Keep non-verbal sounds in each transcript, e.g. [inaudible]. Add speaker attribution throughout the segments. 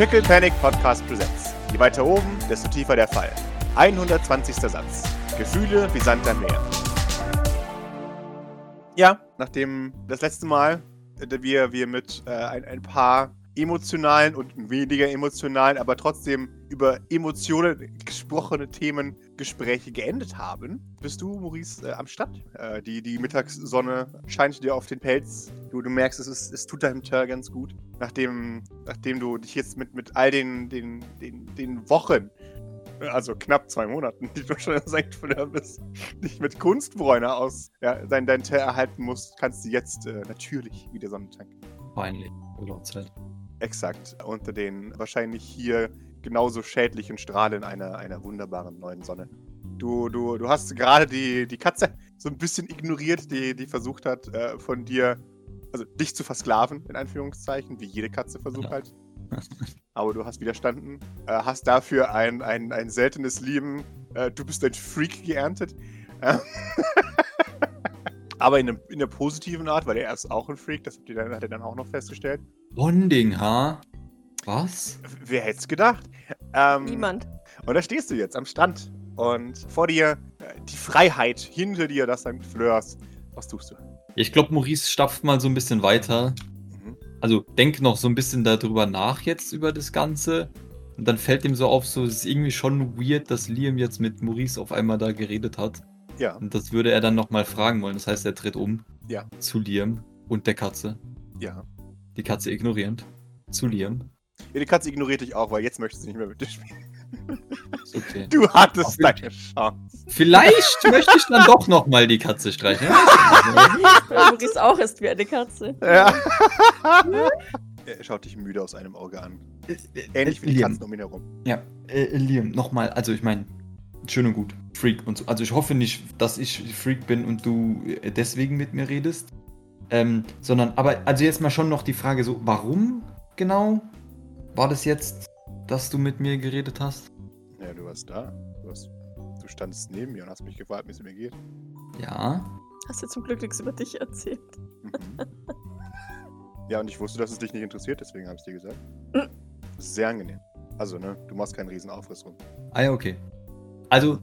Speaker 1: Pickle Panic Podcast Presents. Je weiter oben, desto tiefer der Fall. 120. Satz. Gefühle wie Sand am Meer. Ja, nachdem das letzte Mal äh, wir, wir mit äh, ein, ein paar emotionalen und weniger emotionalen, aber trotzdem über Emotionen gesprochene Themen Gespräche geendet haben, bist du, Maurice, äh, am Start. Äh, die, die Mittagssonne scheint dir auf den Pelz. Du, du merkst, es, ist, es tut deinem Tör ganz gut. Nachdem, nachdem du dich jetzt mit, mit all den, den, den, den Wochen, also knapp zwei Monaten, [laughs] die du schon. Fleur bist, dich mit Kunstbräuner aus ja, dein, dein Teer erhalten musst, kannst du jetzt äh, natürlich wieder Sonne tanken.
Speaker 2: Peinlich. Urlaubszeit.
Speaker 1: Exakt. Unter den wahrscheinlich hier genauso schädlichen Strahlen einer, einer wunderbaren neuen Sonne. Du, du, du hast gerade die, die Katze so ein bisschen ignoriert, die, die versucht hat, äh, von dir, also dich zu versklaven, in Anführungszeichen, wie jede Katze versucht
Speaker 2: Ja.
Speaker 1: halt. Aber du hast widerstanden, äh, hast dafür ein, ein, ein seltenes Lieben, äh, du bist ein Freak geerntet. [laughs] Aber in, einem, in einer positiven Art, weil er ist auch ein Freak, das habt ihr dann, hat er dann auch noch festgestellt.
Speaker 2: Bonding, ha? Was?
Speaker 1: Wer hätte es gedacht? Ähm,
Speaker 3: Niemand.
Speaker 1: Und da stehst du jetzt am Strand und vor dir äh, die Freiheit, hinter dir das St. Fleurs. Was tust du?
Speaker 2: Ich glaube, Maurice stapft mal so ein bisschen weiter.
Speaker 1: Mhm.
Speaker 2: Also denk noch so ein bisschen darüber nach jetzt über das Ganze. Und dann fällt ihm so auf, so es ist irgendwie schon weird, dass Liam jetzt mit Maurice auf einmal da geredet hat.
Speaker 1: Ja,
Speaker 2: Und das würde er dann nochmal fragen wollen. Das heißt, er tritt um
Speaker 1: Ja.
Speaker 2: zu Liam und der Katze.
Speaker 1: ja.
Speaker 2: Die Katze ignorierend. Zu Liam.
Speaker 1: Ja, Die Katze ignoriert dich auch, weil jetzt möchtest du nicht mehr mit dir spielen.
Speaker 2: Okay.
Speaker 1: Du hattest
Speaker 2: Ach,
Speaker 1: deine Chance.
Speaker 2: Vielleicht möchte ich dann doch nochmal die Katze streicheln. [laughs]
Speaker 3: Weil Maurice auch ist wie eine Katze.
Speaker 1: Ja. [laughs] er schaut dich müde aus einem Auge an. Ähnlich wie die
Speaker 2: Liam.
Speaker 1: Katzen um ihn herum.
Speaker 2: Ja, äh, Liam, nochmal, also ich meine, schön und gut, Freak und so. Also ich hoffe nicht, dass ich Freak bin und du deswegen mit mir redest. Ähm, sondern, aber also jetzt mal schon noch die Frage so, warum genau war das jetzt, dass du mit mir geredet hast?
Speaker 1: Ja, du warst da. Du, warst, du standest neben mir und hast mich gefragt, wie es mir geht.
Speaker 2: Ja.
Speaker 3: Hast du zum Glück nichts über dich erzählt?
Speaker 1: Mhm. [laughs] Ja, und ich wusste, dass es dich nicht interessiert, deswegen habe ich dir gesagt.
Speaker 3: Mhm.
Speaker 1: Das ist sehr angenehm. Also, ne, du machst keinen riesen Aufriss rum.
Speaker 2: Ah ja, okay. Also,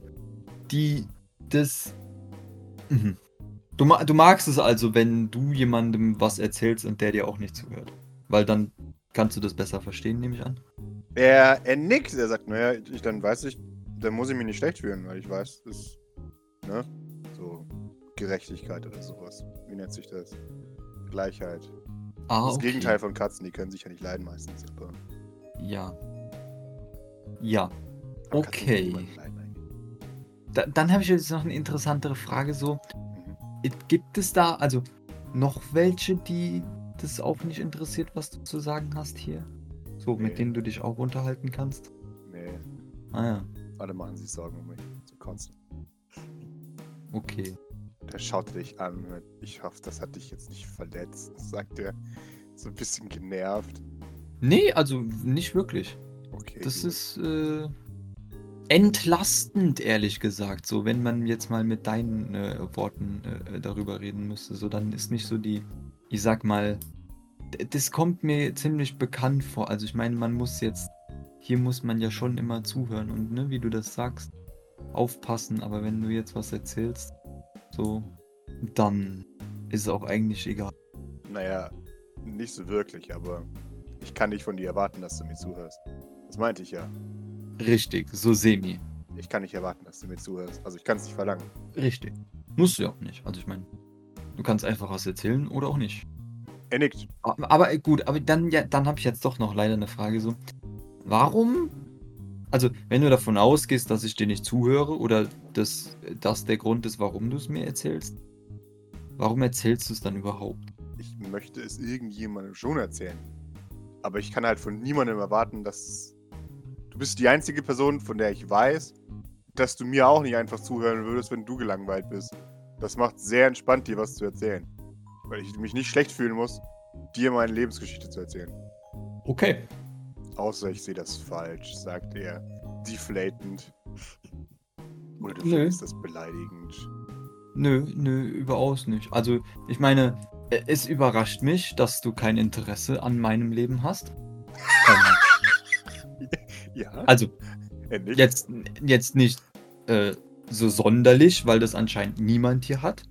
Speaker 2: die, das, mhm. du, du magst es also, wenn du jemandem was erzählst und der dir auch nicht zuhört. Weil dann kannst du das besser verstehen, nehme ich an.
Speaker 1: Er, er nickt, er sagt, naja, ich, dann weiß ich, dann muss ich mich nicht schlecht fühlen, weil ich weiß, das ist, ne, so Gerechtigkeit oder sowas. Wie nennt sich das? Gleichheit.
Speaker 2: Ah,
Speaker 1: das
Speaker 2: okay.
Speaker 1: Gegenteil von Katzen, die können sich ja nicht leiden meistens. Aber
Speaker 2: Ja. Ja. Okay. Da, dann habe ich jetzt noch eine interessantere Frage. So,
Speaker 1: Mhm.
Speaker 2: gibt es da also noch welche, die das auch nicht interessiert, was du zu sagen hast hier? So,
Speaker 1: Nee.
Speaker 2: mit denen du dich auch unterhalten kannst?
Speaker 1: Nee,
Speaker 2: Ah ja,
Speaker 1: alle machen sich Sorgen um mich. Zu kotzen.
Speaker 2: okay.
Speaker 1: Der schaut dich an mit, ich hoffe, das hat dich jetzt nicht verletzt, [laughs] sagt er. So ein bisschen genervt.
Speaker 2: Nee, also nicht wirklich.
Speaker 1: Okay.
Speaker 2: Das
Speaker 1: gut.
Speaker 2: ist äh, entlastend, ehrlich gesagt. So, wenn man jetzt mal mit deinen äh, Worten äh, darüber reden müsste, so dann ist nicht so die, ich sag mal, das kommt mir ziemlich bekannt vor. Also ich meine, man muss jetzt, hier muss man ja schon immer zuhören und ne, wie du das sagst, aufpassen. Aber wenn du jetzt was erzählst, so, dann ist es auch eigentlich egal.
Speaker 1: Naja, nicht so wirklich, aber ich kann nicht von dir erwarten, dass du mir zuhörst. Das meinte ich ja.
Speaker 2: Richtig, so semi.
Speaker 1: Ich kann nicht erwarten, dass du mir zuhörst. Also ich kann es nicht verlangen.
Speaker 2: Richtig. Musst du ja auch nicht. Also ich meine, du kannst einfach was erzählen oder auch nicht.
Speaker 1: Er nickt.
Speaker 2: Aber, aber äh, gut, aber dann, ja, dann habe ich jetzt doch noch leider eine Frage so. Warum? Also, wenn du davon ausgehst, dass ich dir nicht zuhöre oder dass das der Grund ist, warum du es mir erzählst, warum erzählst du es dann überhaupt?
Speaker 1: Ich möchte es irgendjemandem schon erzählen. Aber ich kann halt von niemandem erwarten, dass. Du bist die einzige Person, von der ich weiß, dass du mir auch nicht einfach zuhören würdest, wenn du gelangweilt bist. Das macht sehr entspannt, dir was zu erzählen. Weil ich mich nicht schlecht fühlen muss, dir meine Lebensgeschichte zu erzählen.
Speaker 2: Okay.
Speaker 1: Außer ich sehe das falsch, sagt er, deflatend. Oder du
Speaker 2: Nö.
Speaker 1: findest das beleidigend.
Speaker 2: Nö, nö, überaus nicht. Also, ich meine, es überrascht mich, dass du kein Interesse an meinem Leben hast. [laughs] Ähm,
Speaker 1: Ja,
Speaker 2: Also,
Speaker 1: endlich.
Speaker 2: jetzt, jetzt nicht äh, so sonderlich, weil das anscheinend niemand hier hat.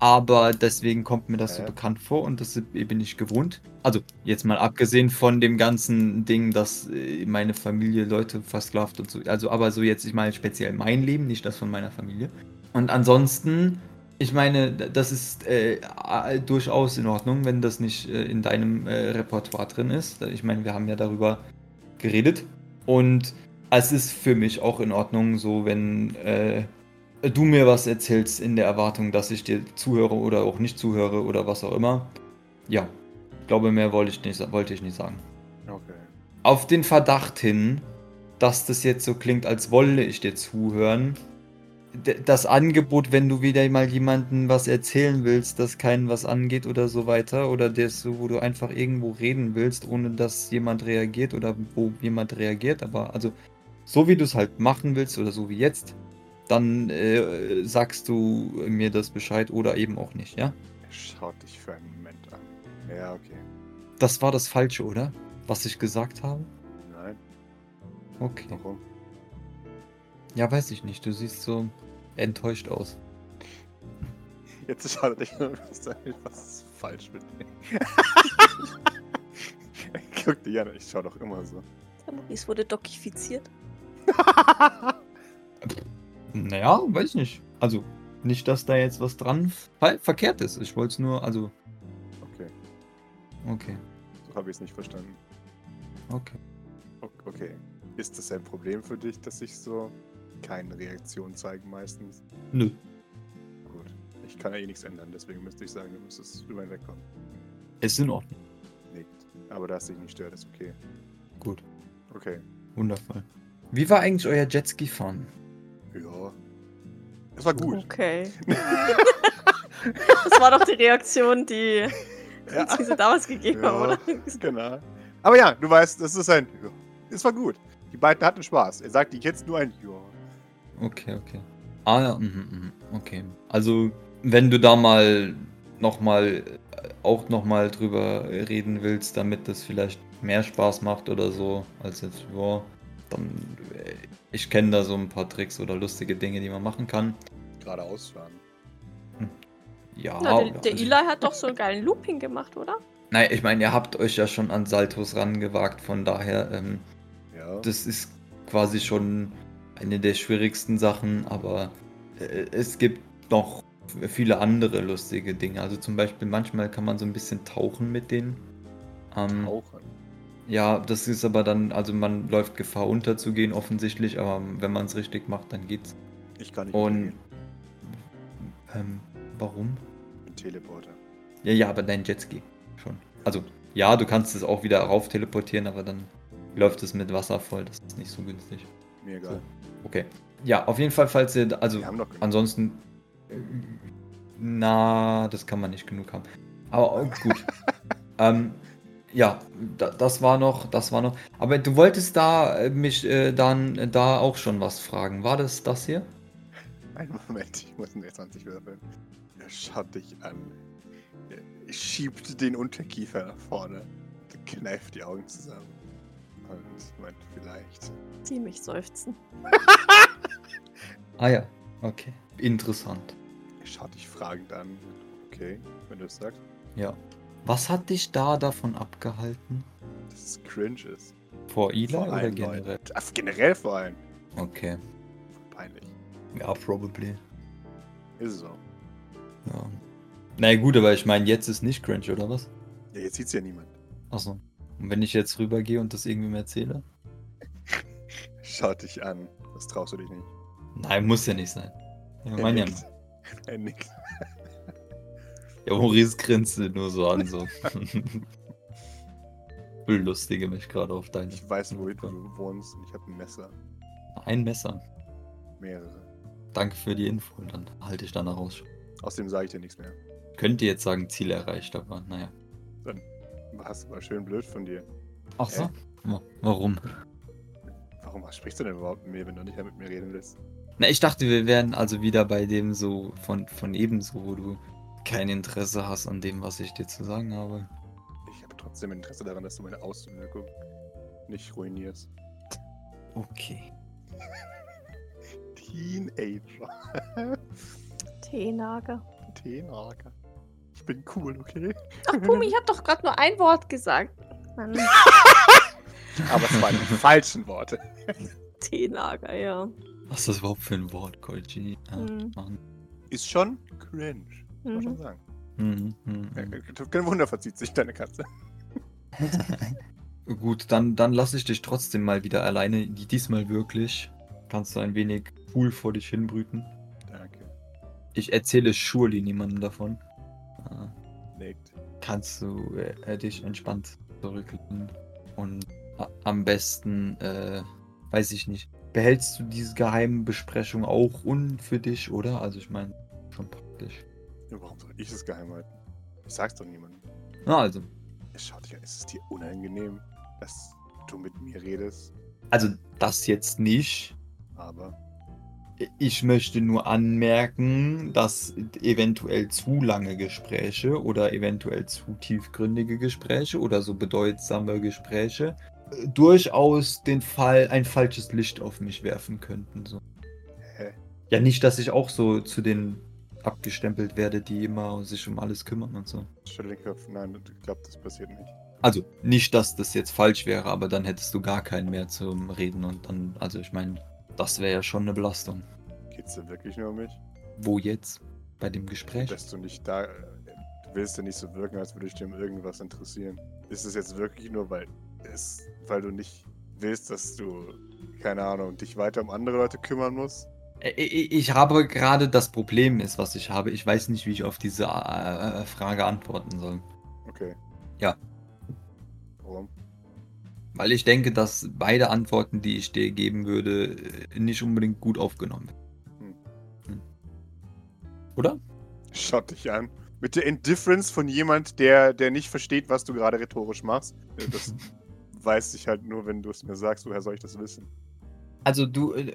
Speaker 2: Aber deswegen kommt mir das so
Speaker 1: Äh.
Speaker 2: bekannt vor und das bin ich gewohnt. Also, jetzt mal abgesehen von dem ganzen Ding, dass äh, meine Familie Leute versklavt und so. Also, aber so jetzt, ich meine speziell mein Leben, nicht das von meiner Familie. Und ansonsten, ich meine, das ist äh, durchaus in Ordnung, wenn das nicht äh, in deinem äh, Repertoire drin ist. Ich meine, wir haben ja darüber geredet. Und es ist für mich auch in Ordnung, so wenn äh, du mir was erzählst in der Erwartung, dass ich dir zuhöre oder auch nicht zuhöre oder was auch immer. Ja, ich glaube, mehr wollte ich nicht, wollte ich nicht sagen.
Speaker 1: Okay.
Speaker 2: Auf den Verdacht hin, dass das jetzt so klingt, als wolle ich dir zuhören. Das Angebot, wenn du wieder mal jemandem was erzählen willst, das keinen was angeht oder so weiter, oder das so, wo du einfach irgendwo reden willst, ohne dass jemand reagiert oder wo jemand reagiert, aber also so wie du es halt machen willst oder so wie jetzt, dann äh, sagst du mir das Bescheid oder eben auch nicht, ja?
Speaker 1: Er schaut dich für einen Moment an. Ja, okay.
Speaker 2: Das war das Falsche, oder? Was ich gesagt habe?
Speaker 1: Nein,
Speaker 2: Okay.
Speaker 1: warum?
Speaker 2: Ja, weiß ich nicht. Du siehst so enttäuscht aus.
Speaker 1: Jetzt an und sagt, was ist falsch mit mir? [laughs] Guck dich an, ich schau doch immer so.
Speaker 3: Maurice wurde dokifiziert. [laughs]
Speaker 2: Naja, weiß nicht. Also, nicht, dass da jetzt was dran ver verkehrt ist. Ich wollte es nur, also,
Speaker 1: Okay,
Speaker 2: okay,
Speaker 1: so habe ich es nicht verstanden.
Speaker 2: okay.
Speaker 1: O- Okay. Ist das ein Problem für dich, dass ich so keine Reaktion zeige meistens?
Speaker 2: Nö.
Speaker 1: Gut. Ich kann ja eh nichts ändern, deswegen müsste ich sagen, du müsstest drüber hinwegkommen.
Speaker 2: Ist in Ordnung.
Speaker 1: Nickt. Aber dass dich nicht stört, ist okay.
Speaker 2: Gut.
Speaker 1: Okay.
Speaker 2: Wundervoll. Wie war eigentlich euer Jetski fahren?
Speaker 1: Ja. Es war gut.
Speaker 3: Okay. [laughs] das war doch die Reaktion, die
Speaker 1: Ja.
Speaker 3: sie damals gegeben
Speaker 1: Ja.
Speaker 3: haben, oder?
Speaker 1: Genau. Aber ja, du weißt, das ist ein. Es war gut. Die beiden hatten Spaß. Er sagt jetzt nur ein Ja.
Speaker 2: Okay, okay. Ah ja, mhm, mhm, okay. Also, wenn du da mal nochmal, auch nochmal drüber reden willst, damit das vielleicht mehr Spaß macht oder so, als jetzt, ja, dann, äh, ich kenne da so ein paar Tricks oder lustige Dinge, die man machen kann.
Speaker 1: Geradeaus fahren.
Speaker 2: Ja,
Speaker 3: Na, der,
Speaker 2: oder-
Speaker 3: der
Speaker 2: also-
Speaker 3: Eli hat doch so einen geilen Looping gemacht, oder?
Speaker 2: Nein, ich meine, ihr habt euch ja schon an Saltos rangewagt, von daher, ähm,
Speaker 1: Ja.
Speaker 2: das ist quasi schon eine der schwierigsten Sachen, aber äh, es gibt noch viele andere lustige Dinge. Also zum Beispiel manchmal kann man so ein bisschen tauchen mit denen. Ähm,
Speaker 1: Tauchen.
Speaker 2: ja, das ist aber dann, also man läuft Gefahr unterzugehen offensichtlich, aber wenn man es richtig macht, dann geht's.
Speaker 1: Ich kann nicht
Speaker 2: Und ähm, warum?
Speaker 1: Ein Teleporter.
Speaker 2: Ja, ja, aber dein Jetski schon. Also ja, du kannst es auch wieder rauf teleportieren, aber dann läuft es mit Wasser voll. Das ist nicht so günstig.
Speaker 1: Mir egal.
Speaker 2: Okay. Ja, auf jeden Fall, falls ihr, also ansonsten, na, das kann man nicht genug haben. Aber gut. [laughs] ähm, ja, da, das war noch, das war noch. Aber du wolltest da äh, mich äh, dann äh, da auch schon was fragen. War das das hier?
Speaker 1: Einen Moment, ich muss einen 20 würfeln. Er schaut dich an. Er schiebt den Unterkiefer nach vorne. Kneift die Augen zusammen. Und meint vielleicht.
Speaker 3: Die mich seufzen. [laughs]
Speaker 2: Ah ja, okay. Interessant.
Speaker 1: Er schaut dich fragend an. Okay, wenn du es sagst,
Speaker 2: Ja. Was hat dich da davon abgehalten?
Speaker 1: dass es cringe ist.
Speaker 2: Vor Eli
Speaker 1: Vor
Speaker 2: oder generell?
Speaker 1: Ach, generell vor allem.
Speaker 2: Okay.
Speaker 1: Peinlich.
Speaker 2: Ja, probably.
Speaker 1: Ist es so.
Speaker 2: Ja. Na ja, gut, aber ich meine, jetzt ist nicht cringe, oder was?
Speaker 1: Ja, jetzt sieht's ja niemand.
Speaker 2: Achso. Und wenn ich jetzt rübergehe und das irgendwem erzähle?
Speaker 1: Schaut dich an. Das traust du dich nicht.
Speaker 2: Nein, muss ja nicht sein. Ja, mein ja.
Speaker 1: nickt. Er nickt.
Speaker 2: Ja, Maurice grinste nur so an, so. [laughs] Belustige mich gerade auf deine.
Speaker 1: Ich weiß, wo du wohnst und ich habe ein Messer.
Speaker 2: Ein Messer.
Speaker 1: Mehrere.
Speaker 2: Danke für die Info, dann halte ich danach aus.
Speaker 1: Außerdem sage ich dir nichts mehr.
Speaker 2: Könnte jetzt sagen, Ziel erreicht, aber naja.
Speaker 1: Was war schön blöd von dir.
Speaker 2: Ach so. Wa- Warum?
Speaker 1: Warum sprichst du denn überhaupt mit mir, wenn du nicht mehr mit mir reden willst?
Speaker 2: Na, ich dachte, wir wären also wieder bei dem so von, von ebenso, wo du kein Interesse hast an dem, was ich dir zu sagen habe.
Speaker 1: Ich habe trotzdem Interesse daran, dass du meine Außenwirkung nicht ruinierst.
Speaker 2: Okay. [laughs]
Speaker 1: Teenager.
Speaker 3: Teenager.
Speaker 1: Teenager. Ich bin cool, okay?
Speaker 3: Ach, Pumi, ich habe doch gerade nur ein Wort gesagt. Mann. [laughs]
Speaker 1: Aber es waren die falschen Worte. [laughs]
Speaker 3: Teenager, ja.
Speaker 2: Was ist das überhaupt für ein Wort, Koichi? Ah,
Speaker 3: Hm.
Speaker 2: Mann.
Speaker 1: Ist schon cringe. Muss man schon
Speaker 3: Mhm.
Speaker 1: sagen.
Speaker 2: Mhm, mhm,
Speaker 1: Ja,
Speaker 2: mhm.
Speaker 1: Kein Wunder verzieht sich deine Katze. [laughs]
Speaker 2: Gut, dann, dann lasse ich dich trotzdem mal wieder alleine. Die- Diesmal wirklich. Kannst du ein wenig cool vor dich hinbrüten.
Speaker 1: Danke.
Speaker 2: Ich erzähle surely niemandem davon. Ah,
Speaker 1: Legt.
Speaker 2: Kannst du äh, äh, dich entspannt zurücklehnen. Und am besten, äh, weiß ich nicht, behältst du diese geheimen Besprechungen auch un für dich, oder? Also ich meine, schon praktisch.
Speaker 1: Ja, warum soll ich es geheim halten? Ich sag's doch niemandem.
Speaker 2: Na also,
Speaker 1: Schau dich an, ist es dir unangenehm, dass du mit mir redest?
Speaker 2: also das jetzt nicht.
Speaker 1: Aber
Speaker 2: Ich möchte nur anmerken, dass eventuell zu lange Gespräche oder eventuell zu tiefgründige Gespräche oder so bedeutsame Gespräche äh, durchaus den Fall ein falsches Licht auf mich werfen könnten. So. Ja, nicht, dass ich auch so zu den abgestempelt werde, die immer sich um alles kümmern und so.
Speaker 1: stell den Kopf. Nein, ich glaube, das passiert nicht.
Speaker 2: Also nicht, dass das jetzt falsch wäre, aber dann hättest du gar keinen mehr zum Reden und dann, also ich meine, das wäre ja schon eine Belastung.
Speaker 1: Geht's dir wirklich nur um mich?
Speaker 2: Wo jetzt? Bei dem Gespräch?
Speaker 1: Dass du nicht da. äh, Du willst ja nicht so wirken, als würde ich dir um irgendwas interessieren. Ist es jetzt wirklich nur, weil es, weil du nicht willst, dass du, keine Ahnung, dich weiter um andere Leute kümmern musst?
Speaker 2: Äh, Ich habe gerade das Problem ist, was ich habe. Ich weiß nicht, wie ich auf diese äh, Frage antworten soll.
Speaker 1: Okay.
Speaker 2: Ja.
Speaker 1: Warum?
Speaker 2: Weil ich denke, dass beide Antworten, die ich dir geben würde, äh, nicht unbedingt gut aufgenommen werden.
Speaker 1: Hm.
Speaker 2: Oder?
Speaker 1: Schaut dich an. Mit der Indifference von jemand, der, der nicht versteht, was du gerade rhetorisch machst. Äh, Das [laughs] weiß ich halt nur, wenn du es mir sagst. Woher soll ich das wissen?
Speaker 2: Also du, äh,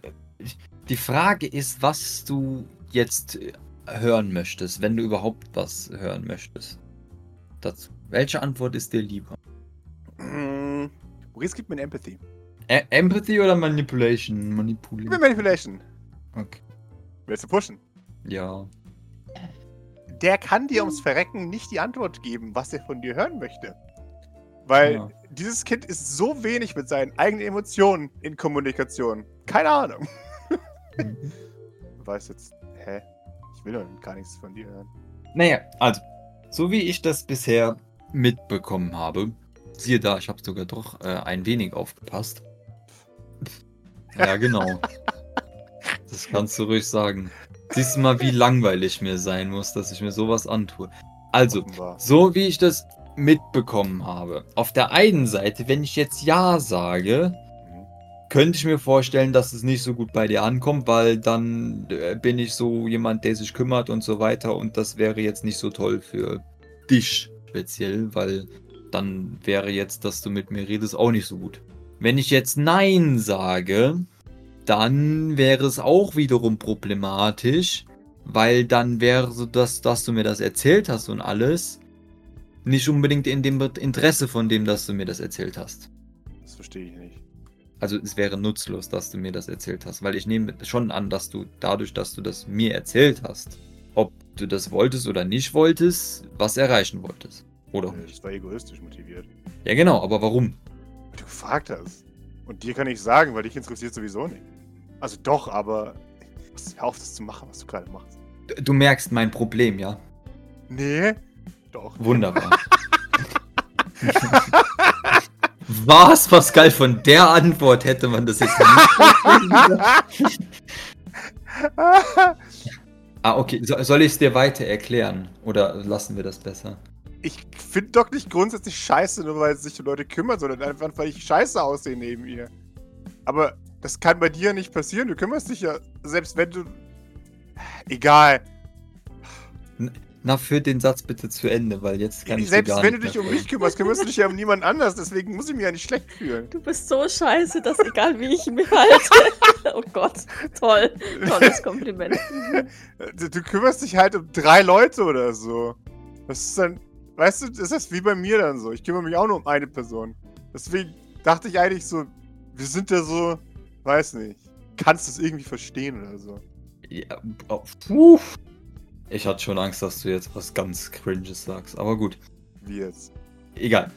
Speaker 2: die Frage ist, was du jetzt hören möchtest, wenn du überhaupt was hören möchtest. Dazu. Welche Antwort ist dir lieber?
Speaker 1: Maurice gibt mir Empathy.
Speaker 2: Ä Empathy oder Manipulation?
Speaker 1: Gib mir
Speaker 2: Manipulation.
Speaker 1: Manipulation.
Speaker 2: Okay.
Speaker 1: Willst du pushen?
Speaker 2: Ja.
Speaker 1: Der kann dir ums Verrecken nicht die Antwort geben, was er von dir hören möchte. Weil
Speaker 2: Ja.
Speaker 1: dieses Kind ist so wenig mit seinen eigenen Emotionen in Kommunikation. Keine Ahnung. [laughs] Du weißt jetzt, hä? Ich will doch gar nichts von dir hören.
Speaker 2: Naja, also, so wie ich das bisher mitbekommen habe, siehe da, ich habe sogar doch äh, ein wenig aufgepasst. Ja, genau. Das kannst du ruhig sagen. Siehst du mal, wie langweilig mir sein muss, dass ich mir sowas antue. Also, so wie ich das mitbekommen habe. Auf der einen Seite, wenn ich jetzt Ja sage, könnte ich mir vorstellen, dass es nicht so gut bei dir ankommt, weil dann äh, bin ich so jemand, der sich kümmert und so weiter und das wäre jetzt nicht so toll für dich speziell, weil dann wäre jetzt, dass du mit mir redest, auch nicht so gut. Wenn ich jetzt Nein sage, dann wäre es auch wiederum problematisch, weil dann wäre so, dass, dass du mir das erzählt hast und alles nicht unbedingt in dem Interesse von dem, dass du mir das erzählt hast.
Speaker 1: Das verstehe ich nicht.
Speaker 2: Also es wäre nutzlos, dass du mir das erzählt hast, weil ich nehme schon an, dass du dadurch, dass du das mir erzählt hast, ob du das wolltest oder nicht wolltest, was erreichen wolltest. Oder auch
Speaker 1: Äh, war egoistisch motiviert.
Speaker 2: Ja genau, aber warum?
Speaker 1: Du gefragt hast. Und dir kann ich sagen, weil dich interessiert sowieso nicht. Also doch, aber hör auf, das zu machen, was du gerade machst.
Speaker 2: Du merkst mein Problem, ja?
Speaker 1: Nee? Doch.
Speaker 2: Wunderbar. Was, Pascal, von der Antwort hätte man das jetzt nicht. [laughs] ah, okay. So, soll ich es dir weiter erklären? Oder lassen wir das besser?
Speaker 1: Ich finde doch nicht grundsätzlich scheiße, nur weil sich um Leute kümmert, sondern einfach, weil ich scheiße aussehe neben ihr. Aber das kann bei dir nicht passieren. Du kümmerst dich ja, selbst wenn du. Egal.
Speaker 2: Na, führ den Satz bitte zu Ende, weil jetzt kann ich dir
Speaker 1: selbst
Speaker 2: gar
Speaker 1: wenn du
Speaker 2: nicht
Speaker 1: dich um mich kümmerst, kümmerst du dich ja um niemand anders. Deswegen muss ich mich ja nicht schlecht fühlen.
Speaker 3: Du bist so scheiße, dass egal wie ich mich halte. [laughs] oh Gott, toll. Tolles Kompliment.
Speaker 1: Du, [laughs] du kümmerst dich halt um drei Leute oder so. Das ist dann. Weißt du, das ist wie bei mir dann so. Ich kümmere mich auch nur um eine Person. Deswegen dachte ich eigentlich so, wir sind ja so weiß nicht. Kannst du es irgendwie verstehen oder so?
Speaker 2: Ja, oh, puh. Ich hatte schon Angst, dass du jetzt was ganz Cringes sagst, aber gut.
Speaker 1: Wie jetzt?
Speaker 2: Egal.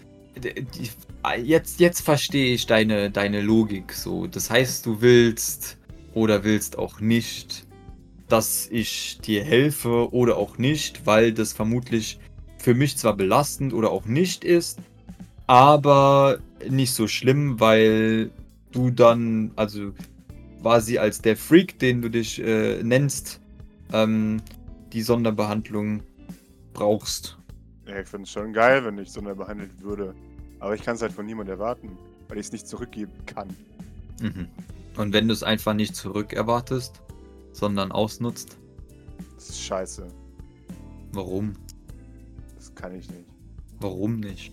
Speaker 2: Jetzt, jetzt verstehe ich deine, deine Logik so. Das heißt, du willst oder willst auch nicht, dass ich dir helfe oder auch nicht, weil das vermutlich für mich zwar belastend oder auch nicht ist, aber nicht so schlimm, weil du dann, also quasi als der Freak, den du dich äh, nennst, ähm, die Sonderbehandlung brauchst.
Speaker 1: Ja, ich finde es schon geil, wenn ich so behandelt würde. Aber ich kann es halt von niemandem erwarten, weil ich es nicht zurückgeben kann.
Speaker 2: Mhm. Und wenn du es einfach nicht zurück erwartest, sondern ausnutzt,
Speaker 1: Das ist scheiße.
Speaker 2: warum?
Speaker 1: Das kann ich nicht.
Speaker 2: Warum nicht?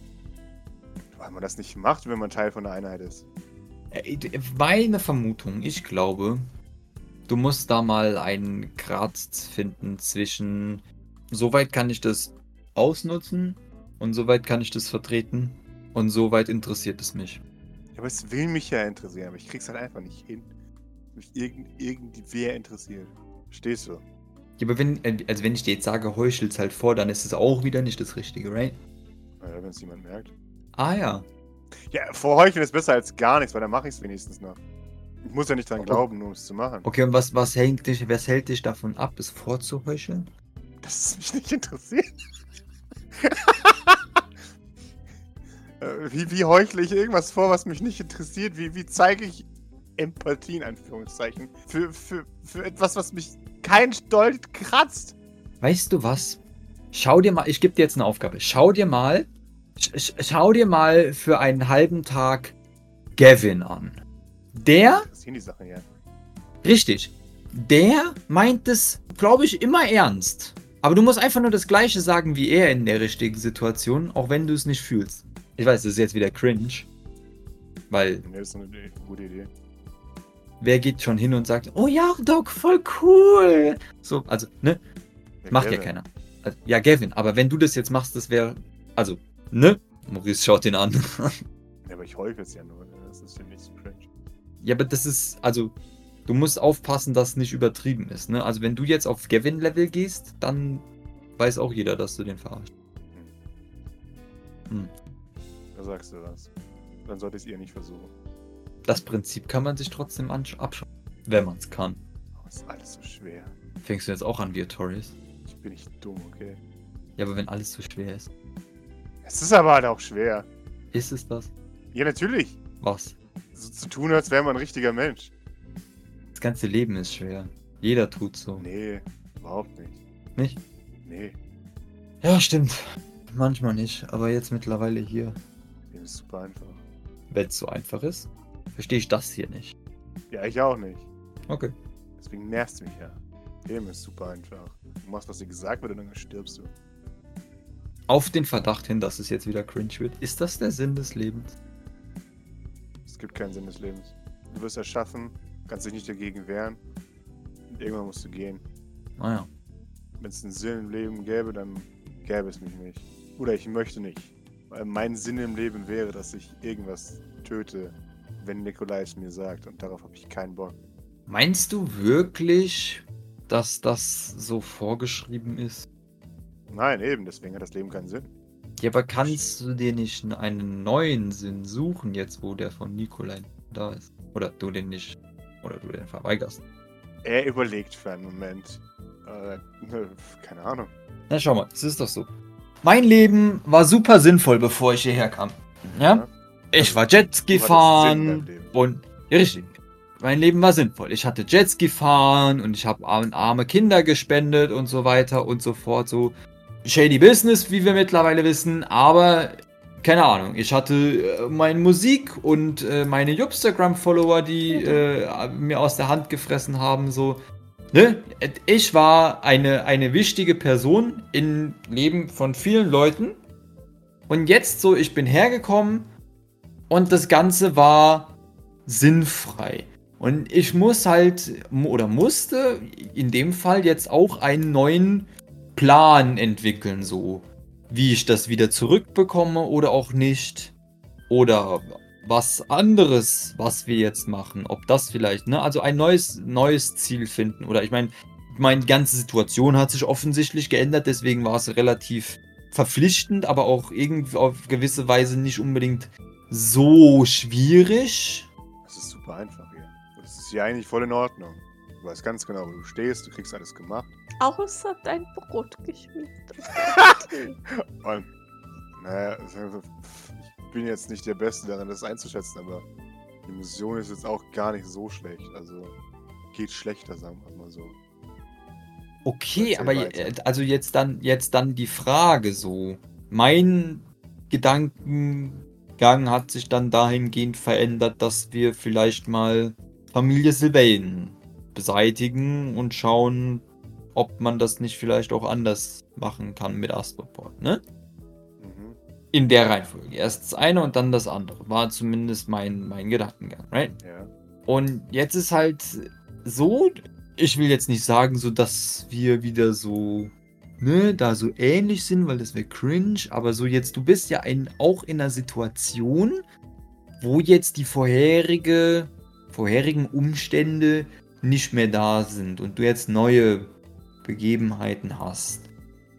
Speaker 1: Weil man das nicht macht, wenn man Teil von der Einheit ist.
Speaker 2: Äh, Meine Vermutung, ich glaube, du musst da mal einen Grad finden zwischen, soweit kann ich das ausnutzen und soweit kann ich das vertreten und soweit interessiert es mich.
Speaker 1: Ja, aber es will mich ja interessieren, aber ich krieg's halt einfach nicht hin. Mich irgend, irgendwer interessiert. Verstehst du?
Speaker 2: Ja, aber wenn, äh, also wenn ich dir jetzt sage, heuchel's halt vor, dann ist es auch wieder nicht das Richtige, right?
Speaker 1: Naja, wenn es niemand merkt.
Speaker 2: Ah ja.
Speaker 1: Ja, vorheucheln ist besser als gar nichts, weil dann mache ich es wenigstens noch. Ich muss ja nicht dran
Speaker 2: Okay.
Speaker 1: glauben, nur um es zu machen.
Speaker 2: Okay, und was, was hält dich, was hält dich davon ab, es vorzuheucheln?
Speaker 1: Dass es mich nicht interessiert. [laughs] Äh, wie, wie heuchle ich irgendwas vor, was mich nicht interessiert? Wie, wie zeige ich Empathie in Anführungszeichen? Für, für, für etwas, was mich kein Stolz kratzt.
Speaker 2: Weißt du was? Schau dir mal, ich gebe dir jetzt eine Aufgabe. Schau dir mal, sch, sch- schau dir mal für einen halben Tag Gavin an. Der,
Speaker 1: Interessieren die Sachen ja.
Speaker 2: richtig, der meint es, glaube ich, immer ernst. Aber du musst einfach nur das Gleiche sagen wie er in der richtigen Situation, auch wenn du es nicht fühlst. Ich weiß, das ist jetzt wieder cringe. Weil
Speaker 1: Nee, das ist eine gute Idee.
Speaker 2: Wer geht schon hin und sagt, oh ja, Doc, voll cool. So, also, ne? Macht ja
Speaker 1: Gavin.
Speaker 2: keiner. Also, ja, Gavin, aber wenn du das jetzt machst, das wäre. Also, ne? Maurice schaut ihn an. [laughs]
Speaker 1: Ja, aber ich heuchle es ja nur. ne? Das ist ja nicht so cringe.
Speaker 2: ja, aber das ist. Also, du musst aufpassen, dass es nicht übertrieben ist, ne? Also, wenn du jetzt auf Gavin-Level gehst, dann weiß auch jeder, dass du den verarscht.
Speaker 1: Da sagst du was. Dann sollte ich es ihr nicht versuchen.
Speaker 2: Das Prinzip kann man sich trotzdem abschauen. Wenn man es kann.
Speaker 1: Es ist alles so schwer.
Speaker 2: Fängst du jetzt auch an, wie Tories?
Speaker 1: Ich bin nicht dumm, okay?
Speaker 2: Ja, aber wenn alles so schwer ist.
Speaker 1: Es ist aber halt auch schwer.
Speaker 2: Ist es das?
Speaker 1: Ja, natürlich.
Speaker 2: Was?
Speaker 1: So zu tun, als wäre man ein richtiger Mensch.
Speaker 2: Das ganze Leben ist schwer. Jeder tut so.
Speaker 1: Nee, überhaupt nicht.
Speaker 2: Nicht?
Speaker 1: Nee,
Speaker 2: Ja, stimmt. Manchmal nicht, aber jetzt mittlerweile hier.
Speaker 1: dem ist super einfach.
Speaker 2: Wenn es so einfach ist, verstehe ich das hier nicht.
Speaker 1: Ja, ich auch nicht.
Speaker 2: Okay.
Speaker 1: Deswegen nervst du mich ja. Leben ist super einfach. Du machst, was dir gesagt wird und dann stirbst du.
Speaker 2: Auf den Verdacht hin, dass es jetzt wieder cringe wird. Ist das der Sinn des Lebens?
Speaker 1: Es gibt keinen Sinn des Lebens. Du wirst erschaffen, kannst dich nicht dagegen wehren. Und irgendwann musst du gehen.
Speaker 2: Naja.
Speaker 1: Wenn es einen Sinn im Leben gäbe, dann gäbe es mich nicht. Oder ich möchte nicht. Weil mein Sinn im Leben wäre, dass ich irgendwas töte, wenn Nikolai es mir sagt. Und darauf habe ich keinen Bock.
Speaker 2: Meinst du wirklich, dass das so vorgeschrieben ist?
Speaker 1: Nein, eben, deswegen hat das Leben keinen Sinn.
Speaker 2: Ja, aber kannst du dir nicht einen neuen Sinn suchen, jetzt wo der von Nikolai da ist? Oder du den nicht. Oder du den verweigerst?
Speaker 1: Er überlegt für einen Moment. Äh, ne, keine Ahnung.
Speaker 2: Na, schau mal, es ist doch so. Mein Leben war super sinnvoll, bevor ich hierher kam. Ja? Ich war Jetski fahren und. Ja, richtig. Mein Leben war sinnvoll. Ich hatte Jetski fahren und ich habe an arme Kinder gespendet und so weiter und so fort. So shady Business, wie wir mittlerweile wissen. Aber keine Ahnung. Ich hatte äh, meine Musik und äh, meine Instagram-Follower, die äh, mir aus der Hand gefressen haben. So. Ne? Ich war eine, eine wichtige Person im Leben von vielen Leuten. Und jetzt so, ich bin hergekommen und das Ganze war sinnfrei. Und ich muss halt, oder musste in dem Fall jetzt auch einen neuen Plan entwickeln, so wie ich das wieder zurückbekomme oder auch nicht. Oder was anderes, was wir jetzt machen. Ob das vielleicht, ne? Also ein neues, neues Ziel finden. Oder ich meine, meine ganze Situation hat sich offensichtlich geändert, deswegen war es relativ verpflichtend, aber auch irgendwie auf gewisse Weise nicht unbedingt so schwierig.
Speaker 1: Das ist super einfach hier. Das ist hier eigentlich voll in Ordnung. Du weißt ganz genau, wo du stehst, du kriegst alles gemacht.
Speaker 3: Außer dein Brot geschmiert. [laughs]
Speaker 1: Und, naja, ich bin jetzt nicht der Beste daran, das einzuschätzen, aber die Mission ist jetzt auch gar nicht so schlecht. Also, geht schlechter, sagen wir mal so.
Speaker 2: Okay,
Speaker 1: Erzähl
Speaker 2: aber
Speaker 1: weiter.
Speaker 2: äh, also jetzt dann, jetzt dann die Frage so. Mein Gedankengang hat sich dann dahingehend verändert, dass wir vielleicht mal Familie Sylvain beseitigen und schauen, ob man das nicht vielleicht auch anders machen kann mit Astroport, ne?
Speaker 1: Mhm.
Speaker 2: In der Reihenfolge. Erst das eine und dann das andere. War zumindest mein, mein Gedankengang, right?
Speaker 1: Ja.
Speaker 2: Und jetzt ist halt so, ich will jetzt nicht sagen, so dass wir wieder so, ne, da so ähnlich sind, weil das wäre cringe, aber so jetzt, du bist ja ein, auch in einer Situation, wo jetzt die vorherige, vorherigen Umstände nicht mehr da sind und du jetzt neue Begebenheiten hast.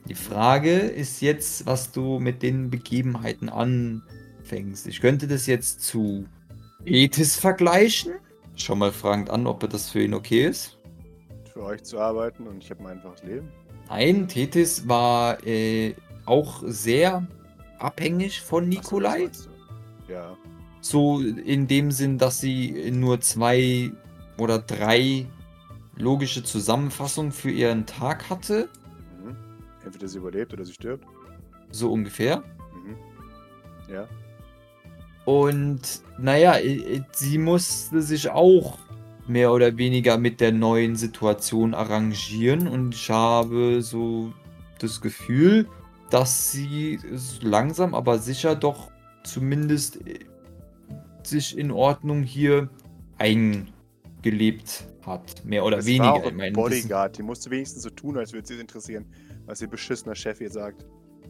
Speaker 2: Die Frage ist jetzt, was du mit den Begebenheiten anfängst. Ich könnte das jetzt zu Ethis vergleichen. Schau mal fragend an, ob das für ihn okay ist.
Speaker 1: Für euch zu arbeiten und ich habe mein einfaches Leben.
Speaker 2: Nein, Tethys war äh, auch sehr abhängig von Nikolai.
Speaker 1: Ja.
Speaker 2: So in dem Sinn, dass sie nur zwei oder drei logische Zusammenfassungen für ihren Tag hatte.
Speaker 1: Mhm. Entweder sie überlebt oder sie stirbt.
Speaker 2: So ungefähr.
Speaker 1: Mhm. Ja.
Speaker 2: Und naja, äh, sie musste sich auch mehr oder weniger mit der neuen Situation arrangieren und ich habe so das Gefühl, dass sie langsam aber sicher doch zumindest äh, sich in Ordnung hier eingelebt hat. Mehr oder
Speaker 1: Es
Speaker 2: weniger.
Speaker 1: War auch ein
Speaker 2: meine, das-
Speaker 1: Bodyguard. Die musste wenigstens so tun, als würde sie es interessieren, was ihr beschissener Chef ihr sagt.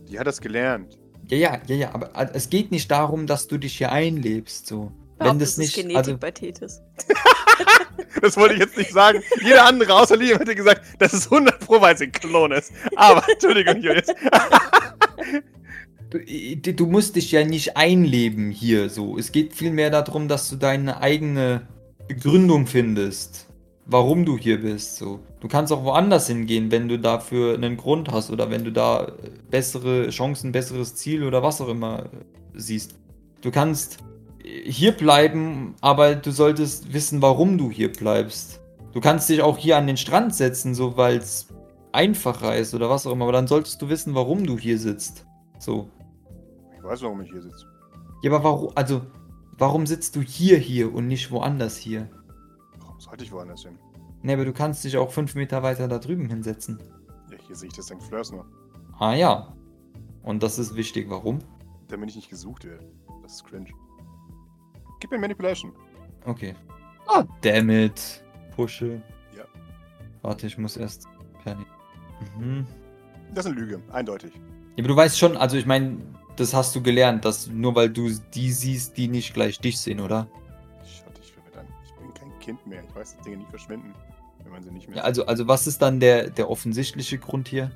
Speaker 1: Die hat das gelernt.
Speaker 2: Ja, ja, ja, ja, aber äh, es geht nicht darum, dass du dich hier einlebst, so. Wenn
Speaker 3: Behauptet,
Speaker 2: das
Speaker 3: es ist
Speaker 2: nicht,
Speaker 3: Genetik
Speaker 2: also,
Speaker 3: bei Tethys. [laughs]
Speaker 1: Das wollte ich jetzt nicht sagen. Jeder andere außer Liam hätte gesagt, das ist 100 Pro, weil sie ein Klon ist. Aber, [laughs] Entschuldigung, Julius.
Speaker 2: Du, du musst dich ja nicht einleben hier so. Es geht vielmehr darum, dass du deine eigene Begründung findest, warum du hier bist. So. Du kannst auch woanders hingehen, wenn du dafür einen Grund hast oder wenn du da äh, bessere Chancen, besseres Ziel oder was auch immer äh, siehst. Du kannst hier bleiben, aber du solltest wissen, warum du hier bleibst. Du kannst dich auch hier an den Strand setzen, so weil es einfacher ist oder was auch immer, aber dann solltest du wissen, warum du hier sitzt. So.
Speaker 1: Ich weiß, warum ich hier sitze.
Speaker 2: Ja, aber warum, also, warum sitzt du hier hier und nicht woanders hier?
Speaker 1: Warum sollte ich woanders hin?
Speaker 2: Ne, aber du kannst dich auch fünf Meter weiter da drüben hinsetzen.
Speaker 1: Ja, hier sehe ich das St. Fleurs nur.
Speaker 2: Ah ja. Und das ist wichtig, warum?
Speaker 1: Damit ich nicht gesucht werde. Das ist cringe. Gib mir Manipulation.
Speaker 2: Okay. Ah, damn it. Pushe.
Speaker 1: Ja.
Speaker 2: Warte, ich muss erst. Mhm.
Speaker 1: Das ist eine Lüge, eindeutig.
Speaker 2: Ja, aber du weißt schon, also ich meine, das hast du gelernt, dass nur weil du die siehst, die nicht gleich dich sehen, oder?
Speaker 1: Schau dich für an. Ich bin kein Kind mehr. Ich weiß, dass Dinge nicht verschwinden, wenn man sie nicht mehr
Speaker 2: Ja, also, also was ist dann der, der offensichtliche Grund hier?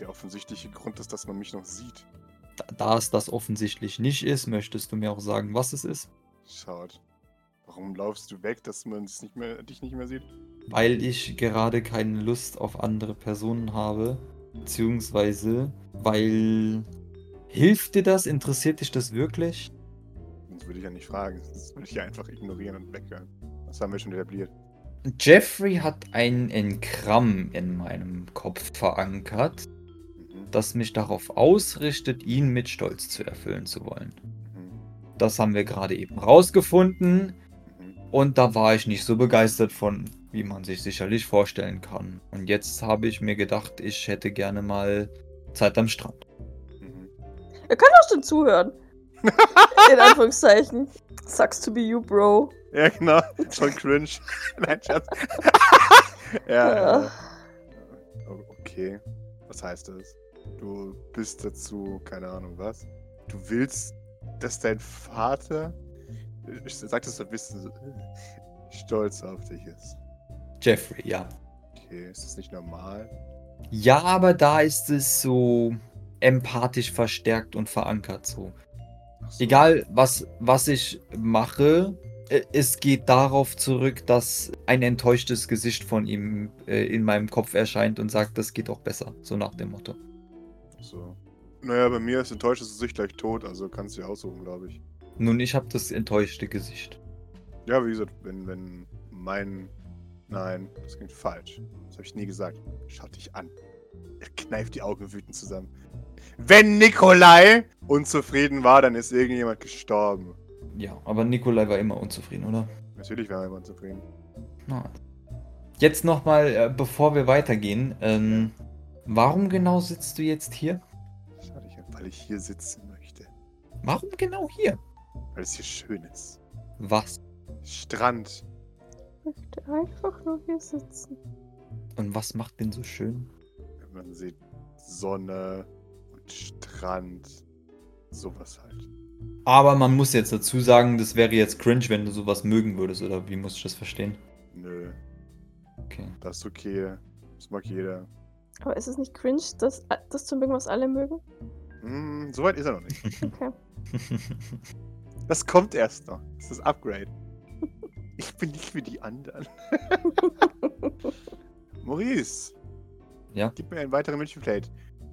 Speaker 1: Der offensichtliche Grund ist, dass man mich noch sieht.
Speaker 2: Da, da es das offensichtlich nicht ist, möchtest du mir auch sagen, was es ist?
Speaker 1: Schaut. Warum laufst du weg, dass man nicht mehr, dich nicht mehr sieht?
Speaker 2: Weil ich gerade keine Lust auf andere Personen habe. Beziehungsweise, weil. Hilft dir das? Interessiert dich das wirklich?
Speaker 1: Sonst würde ich ja nicht fragen. Das würde ich ja einfach ignorieren und weghören. Das haben wir schon etabliert.
Speaker 2: Jeffrey hat ein Engramm in meinem Kopf verankert,
Speaker 1: Mhm.
Speaker 2: das mich darauf ausrichtet, ihn mit Stolz zu erfüllen zu wollen.
Speaker 1: Mhm.
Speaker 2: Das haben wir gerade eben rausgefunden
Speaker 1: Mhm.
Speaker 2: und da war ich nicht so begeistert von, wie man sich sicherlich vorstellen kann. Und jetzt habe ich mir gedacht, ich hätte gerne mal Zeit am Strand.
Speaker 1: Mhm.
Speaker 3: Er kann auch schon zuhören. [laughs] In Anführungszeichen. Sucks to be you, Bro.
Speaker 1: Ja, genau. Schon cringe. [laughs] Nein, Schatz. [laughs] ja,
Speaker 3: Ja.
Speaker 1: O- Okay. Was heißt das? Du bist dazu, keine Ahnung was. Du willst, dass dein Vater Ich sag das so ein bisschen stolz auf dich ist.
Speaker 2: Jeffrey, ja.
Speaker 1: Okay, ist das nicht normal?
Speaker 2: Ja, aber da ist es so empathisch verstärkt und verankert so.
Speaker 1: So.
Speaker 2: Egal, was, was ich mache, äh, es geht darauf zurück, dass ein enttäuschtes Gesicht von ihm äh, in meinem Kopf erscheint und sagt, das geht auch besser. So nach dem Motto.
Speaker 1: So. Naja, bei mir ist enttäuschtes Gesicht gleich tot, also kannst du dir aussuchen, glaube ich.
Speaker 2: Nun, ich habe das enttäuschte Gesicht.
Speaker 1: Ja, wie gesagt, wenn, wenn mein. Nein, das klingt falsch. Das habe ich nie gesagt. Schau dich an. Er kneift die Augen wütend zusammen. Wenn Nikolai unzufrieden war, dann ist irgendjemand gestorben.
Speaker 2: Ja, aber Nikolai war immer unzufrieden, oder?
Speaker 1: Natürlich war er immer unzufrieden.
Speaker 2: Na. Jetzt nochmal, äh, bevor wir weitergehen. Ähm, warum genau sitzt du jetzt hier?
Speaker 1: Weil ich hier sitzen möchte.
Speaker 2: Warum genau hier?
Speaker 1: Weil es hier schön ist.
Speaker 2: Was?
Speaker 1: Strand.
Speaker 3: Ich möchte einfach nur hier sitzen.
Speaker 2: Und was macht den so schön?
Speaker 1: Man sieht Sonne und Strand. Sowas halt.
Speaker 2: Aber man muss jetzt dazu sagen, das wäre jetzt cringe, wenn du sowas mögen würdest, oder wie muss ich das verstehen?
Speaker 1: Nö,
Speaker 2: Okay.
Speaker 1: das ist okay. Das mag jeder.
Speaker 3: Aber ist es nicht cringe, das, das zu mögen, was alle mögen?
Speaker 1: Hm, Soweit ist er noch nicht. [laughs]
Speaker 3: Okay. [laughs]
Speaker 1: Das kommt erst noch. Das ist das Upgrade. Ich bin nicht wie die anderen. [laughs] Maurice.
Speaker 2: Ja?
Speaker 1: Gib mir einen weiteren Münchplate.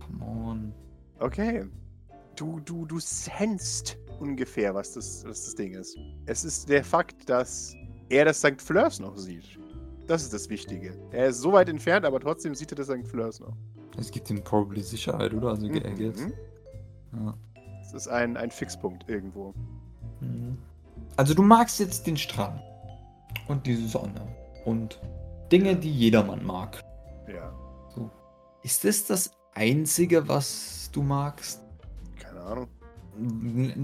Speaker 2: Come on.
Speaker 1: Okay. Du, du, du sensst ungefähr, was das, was das Ding ist. Es ist der Fakt, dass er das St. Fleurs noch sieht. Das ist das Wichtige. Er ist so weit entfernt, aber trotzdem sieht er das St. Fleurs noch.
Speaker 2: Es gibt ihm probably Sicherheit, oder? Also er geht.
Speaker 1: Mhm.
Speaker 2: Ja.
Speaker 1: Das ist ein, ein Fixpunkt irgendwo.
Speaker 2: Mhm. Also du magst jetzt den Strand und die Sonne und Dinge, die jedermann mag.
Speaker 1: Ja,
Speaker 2: Ist das das Einzige, was du magst?
Speaker 1: keine Ahnung.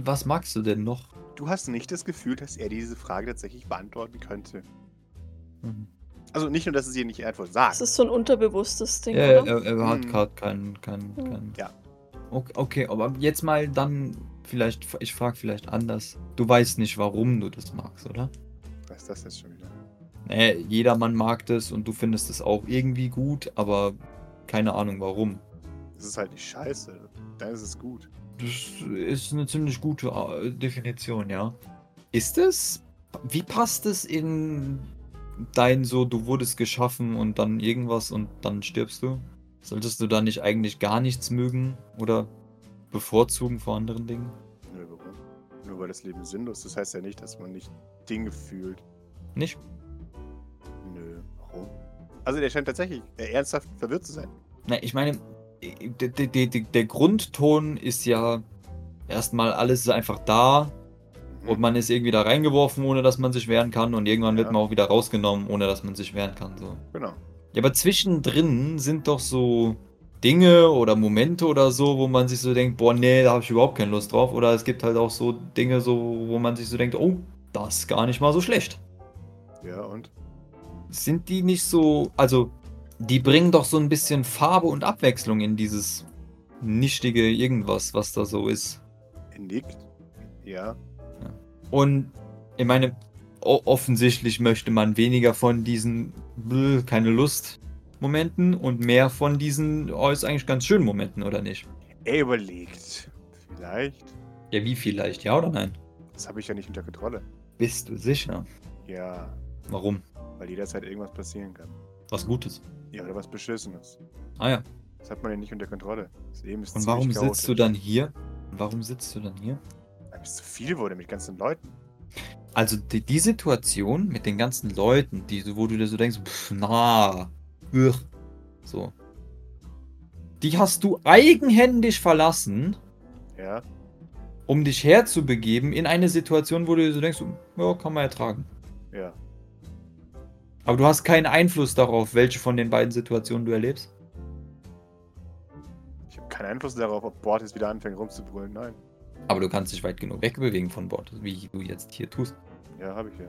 Speaker 2: Was magst du denn noch?
Speaker 1: Du hast nicht das Gefühl, dass er diese Frage tatsächlich beantworten könnte.
Speaker 2: Mhm.
Speaker 1: Also nicht nur, dass es ihr nicht einfach sagt.
Speaker 3: Das ist so ein unterbewusstes Ding,
Speaker 2: Er,
Speaker 3: oder?
Speaker 2: er, er hat
Speaker 1: Mhm.
Speaker 2: gerade keinen. Kein,
Speaker 3: Mhm.
Speaker 2: kein,
Speaker 1: Ja.
Speaker 2: Okay, okay, aber jetzt mal dann vielleicht, ich frage vielleicht anders. Du weißt nicht, warum du das magst, oder?
Speaker 1: Was ist das jetzt schon wieder?
Speaker 2: Nee, jedermann mag das und du findest es auch irgendwie gut, aber keine Ahnung warum.
Speaker 1: Das ist halt nicht scheiße. Dann ist es gut.
Speaker 2: Das ist eine ziemlich gute äh, Definition, ja. Ist es? Wie passt es in dein so, du wurdest geschaffen und dann irgendwas und dann stirbst du? Solltest du da nicht eigentlich gar nichts mögen oder bevorzugen vor anderen Dingen?
Speaker 1: Nö, warum? Nur weil das Leben sinnlos ist, das heißt ja nicht, dass man nicht Dinge fühlt.
Speaker 2: Nicht?
Speaker 1: Nö, warum? Also der scheint tatsächlich äh, ernsthaft verwirrt zu sein.
Speaker 2: Na, ich meine, der, der, der, Grundton ist ja erstmal alles ist einfach da
Speaker 1: Mhm.
Speaker 2: und man ist irgendwie da reingeworfen, ohne dass man sich wehren kann und irgendwann wird
Speaker 1: Ja.
Speaker 2: man auch wieder rausgenommen, ohne dass man sich wehren kann. So.
Speaker 1: Genau.
Speaker 2: Ja, aber zwischendrin sind doch so Dinge oder Momente oder so, wo man sich so denkt, boah, nee, da habe ich überhaupt keine Lust drauf. Oder es gibt halt auch so Dinge, so, wo man sich so denkt, oh, das ist gar nicht mal so schlecht.
Speaker 1: Ja, und?
Speaker 2: Sind die nicht so, also, die bringen doch so ein bisschen Farbe und Abwechslung in dieses nichtige Irgendwas, was da so ist.
Speaker 1: Nickt. Ja.
Speaker 2: Und ich meine, offensichtlich möchte man weniger von diesen bläh, keine Lust Momenten und mehr von diesen, oh, ist eigentlich ganz schön Momenten, oder nicht?
Speaker 1: Er überlegt. Vielleicht.
Speaker 2: Ja, wie vielleicht, ja oder nein?
Speaker 1: Das habe ich ja nicht unter Kontrolle.
Speaker 2: Bist du sicher?
Speaker 1: Ja,
Speaker 2: Warum?
Speaker 1: weil jederzeit irgendwas passieren kann.
Speaker 2: Was Gutes.
Speaker 1: Ja, oder was Beschissenes.
Speaker 2: Ah ja.
Speaker 1: Das hat man ja nicht unter Kontrolle. Das Leben ist
Speaker 2: Und warum
Speaker 1: chaotisch.
Speaker 2: sitzt du dann hier? Und warum sitzt du dann hier?
Speaker 1: Weil es zu viel wurde mit ganzen Leuten.
Speaker 2: Also die, die Situation mit den ganzen Leuten, die, wo du dir so denkst, pff, na, ugh, so. Die hast du eigenhändig verlassen,
Speaker 1: Ja.
Speaker 2: um dich herzubegeben in eine Situation, wo du dir so denkst, ja, kann man ertragen.
Speaker 1: Ja.
Speaker 2: Aber du hast keinen Einfluss darauf, welche von den beiden Situationen du erlebst.
Speaker 1: Ich habe keinen Einfluss darauf, ob Bord jetzt wieder anfängt rumzubrüllen. Nein.
Speaker 2: Aber du kannst dich weit genug wegbewegen von Bord, wie du jetzt hier tust.
Speaker 1: Ja, habe ich ja.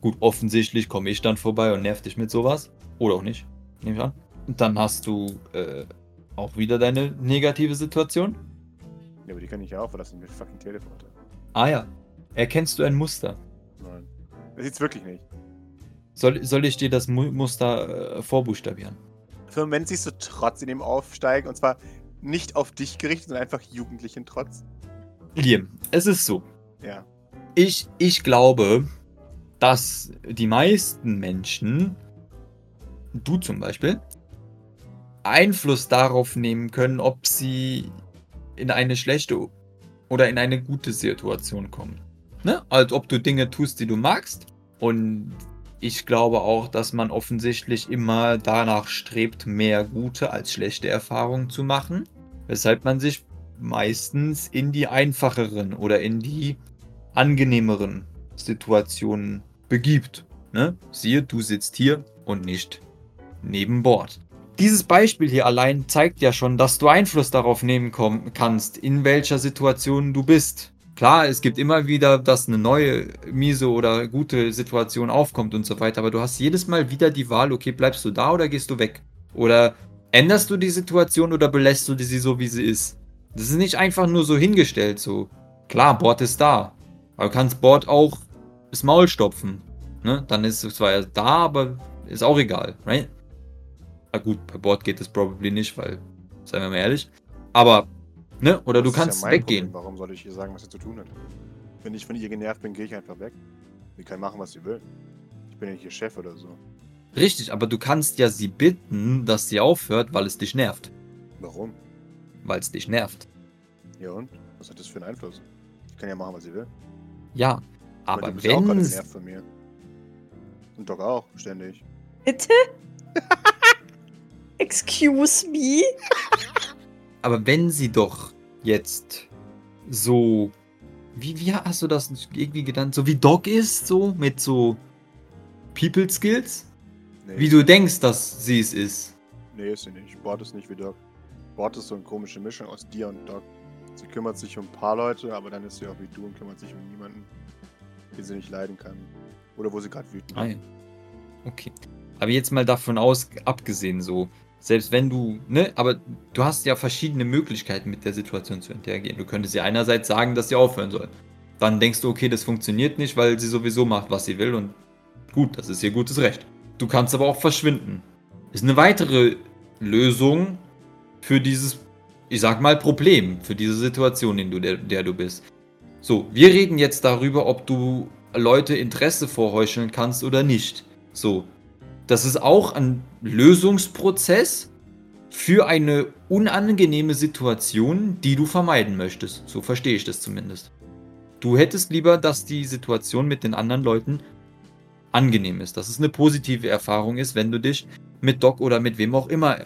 Speaker 2: Gut, offensichtlich komme ich dann vorbei und nerv dich mit sowas. Oder auch nicht. Nehme ich an. Und dann hast du äh, auch wieder deine negative Situation.
Speaker 1: Ja, aber die kann ich ja auch verlassen mit fucking Teleporter.
Speaker 2: Ah ja. Erkennst du ein Muster?
Speaker 1: Nein. Das sieht's wirklich nicht.
Speaker 2: Soll, soll ich dir das Mu Muster äh, vorbuchstabieren?
Speaker 1: Für den Moment siehst du Trotz in ihm aufsteigen und zwar nicht auf dich gerichtet, sondern einfach jugendlichen Trotz.
Speaker 2: Liam, es ist so.
Speaker 1: Ja.
Speaker 2: Ich, ich glaube, dass die meisten Menschen, du zum Beispiel, Einfluss darauf nehmen können, ob sie in eine schlechte oder in eine gute Situation kommen. Ne? Als ob du Dinge tust, die du magst. Und ich glaube auch, dass man offensichtlich immer danach strebt, mehr gute als schlechte Erfahrungen zu machen. Weshalb man sich meistens in die einfacheren oder in die angenehmeren Situationen begibt. Ne? Siehe, du sitzt hier und nicht neben Bord. Dieses Beispiel hier allein zeigt ja schon, dass du Einfluss darauf nehmen kannst, in welcher Situation du bist. Klar, es gibt immer wieder, dass eine neue, miese oder gute Situation aufkommt und so weiter, aber du hast jedes Mal wieder die Wahl, okay, bleibst du da oder gehst du weg? Oder änderst du die Situation oder belässt du sie so, wie sie ist? Das ist nicht einfach nur so hingestellt, so. Klar, Bord ist da. Aber du kannst Bord auch das Maul stopfen. Ne? Dann ist es zwar da, aber ist auch egal, right? Na gut, bei Bord geht es probably nicht, weil, seien wir mal ehrlich. Aber, ne? Oder
Speaker 1: Das
Speaker 2: du kannst
Speaker 1: ja
Speaker 2: weggehen.
Speaker 1: Problem. Warum soll ich ihr sagen, was sie zu tun hat? Wenn ich von ihr genervt bin, gehe ich einfach weg. Sie kann machen, was sie will. Ich bin ja nicht ihr Chef oder so.
Speaker 2: Richtig, aber du kannst ja sie bitten, dass sie aufhört, weil es dich nervt.
Speaker 1: Warum?
Speaker 2: Weil es dich nervt.
Speaker 1: Ja und? Was hat das für einen Einfluss? Ich kann ja machen, was sie will.
Speaker 2: Ja,
Speaker 1: Aber
Speaker 2: aber
Speaker 1: du bist ja auch gerade
Speaker 2: wenn
Speaker 1: genervt von mir. Und Doc auch, ständig.
Speaker 3: Bitte? [laughs] Excuse me? [laughs]
Speaker 2: Aber wenn sie doch jetzt so. Wie, wie hast du das irgendwie genannt? So wie Doc ist, so mit so People Skills?
Speaker 1: Nee,
Speaker 2: Wie du denkst, dass sie es ist.
Speaker 1: Nee, ist sie nicht. Bord ist nicht wie Doc. Bord ist so eine komische Mischung aus dir und Doc. Sie kümmert sich um ein paar Leute, aber dann ist sie auch wie du und kümmert sich um niemanden, den sie nicht leiden kann. Oder wo sie gerade wütend
Speaker 2: Ah, ja. Okay. Aber jetzt mal davon aus, abgesehen so, selbst wenn du, ne, aber du hast ja verschiedene Möglichkeiten mit der Situation zu interagieren. Du könntest ihr einerseits sagen, dass sie aufhören soll. Dann denkst du, okay, das funktioniert nicht, weil sie sowieso macht, was sie will und gut, das ist ihr gutes Recht. Du kannst aber auch verschwinden. Ist eine weitere Lösung für dieses, ich sag mal, Problem, für diese Situation, in der, der du bist. So, wir reden jetzt darüber, ob du Leute Interesse vorheucheln kannst oder nicht. So, das ist auch ein Lösungsprozess für eine unangenehme Situation, die du vermeiden möchtest. So verstehe ich das zumindest. Du hättest lieber, dass die Situation mit den anderen Leuten angenehm ist, dass es eine positive Erfahrung ist, wenn du dich mit Doc oder mit wem auch immer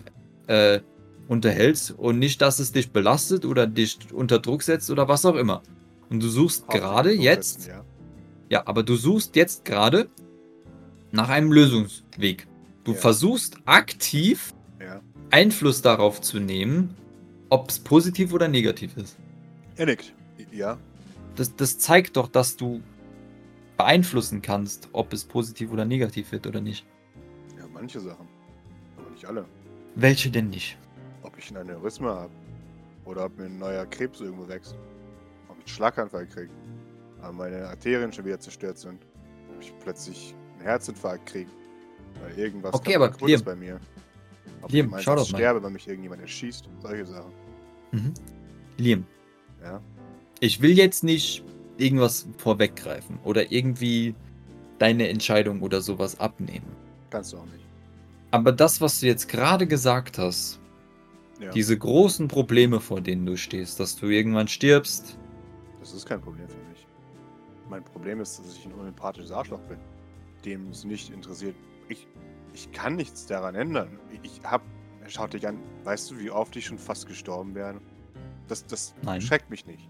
Speaker 2: äh, unterhältst und nicht, dass es dich belastet oder dich unter Druck setzt oder was auch immer. Und du suchst gerade jetzt
Speaker 1: setzen, Ja.
Speaker 2: ja, aber du suchst jetzt gerade nach einem Lösungsweg. Du
Speaker 1: Ja.
Speaker 2: versuchst aktiv
Speaker 1: ja.
Speaker 2: Einfluss darauf zu nehmen, ob es positiv oder negativ ist.
Speaker 1: Nickt. Ja.
Speaker 2: Das, das zeigt doch, dass du beeinflussen kannst, ob es positiv oder negativ wird oder nicht.
Speaker 1: Ja, manche Sachen. Aber nicht alle.
Speaker 2: Welche denn nicht?
Speaker 1: Ob ich ein Aneurysma habe. Oder ob mir ein neuer Krebs irgendwo wächst. Ob ich einen Schlaganfall kriege. Aber meine Arterien schon wieder zerstört sind. Ob ich plötzlich einen Herzinfarkt kriege. Weil irgendwas
Speaker 2: Okay,
Speaker 1: kaputt
Speaker 2: aber Liam-
Speaker 1: ist bei mir. Ob
Speaker 2: Liam,
Speaker 1: ich
Speaker 2: schau doch mal.
Speaker 1: sterbe, weil mich irgendjemand erschießt. Solche Sachen.
Speaker 2: Mhm. Liam,
Speaker 1: Ja.
Speaker 2: ich will jetzt nicht irgendwas vorweggreifen oder irgendwie deine Entscheidung oder sowas abnehmen.
Speaker 1: Kannst du auch nicht.
Speaker 2: Aber das, was du jetzt gerade gesagt hast,
Speaker 1: Ja.
Speaker 2: diese großen Probleme, vor denen du stehst, dass du irgendwann stirbst,
Speaker 1: Das ist kein Problem für mich. Mein Problem ist, dass ich ein unempathisches Arschloch bin. Dem es nicht interessiert. Ich, ich kann nichts daran ändern. Ich hab. Schaut dich an, weißt du, wie oft ich schon fast gestorben wäre? Das, das
Speaker 2: Nein.
Speaker 1: schreckt mich nicht.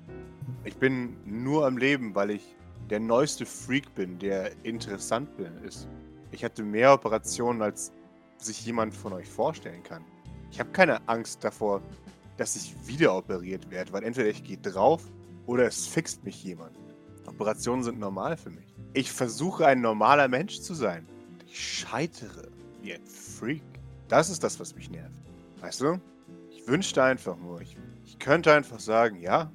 Speaker 1: Ich bin nur am Leben, weil ich der neueste Freak bin, der interessant bin, ist. Ich hatte mehr Operationen, als sich jemand von euch vorstellen kann. Ich habe keine Angst davor, dass ich wieder operiert werde, weil entweder ich gehe drauf oder es fixt mich jemand. Operationen sind normal für mich. Ich versuche ein normaler Mensch zu sein. Ich scheitere wie ein Freak. Das ist das, was mich nervt. Weißt du? Ich wünschte einfach nur, ich, ich könnte einfach sagen, ja,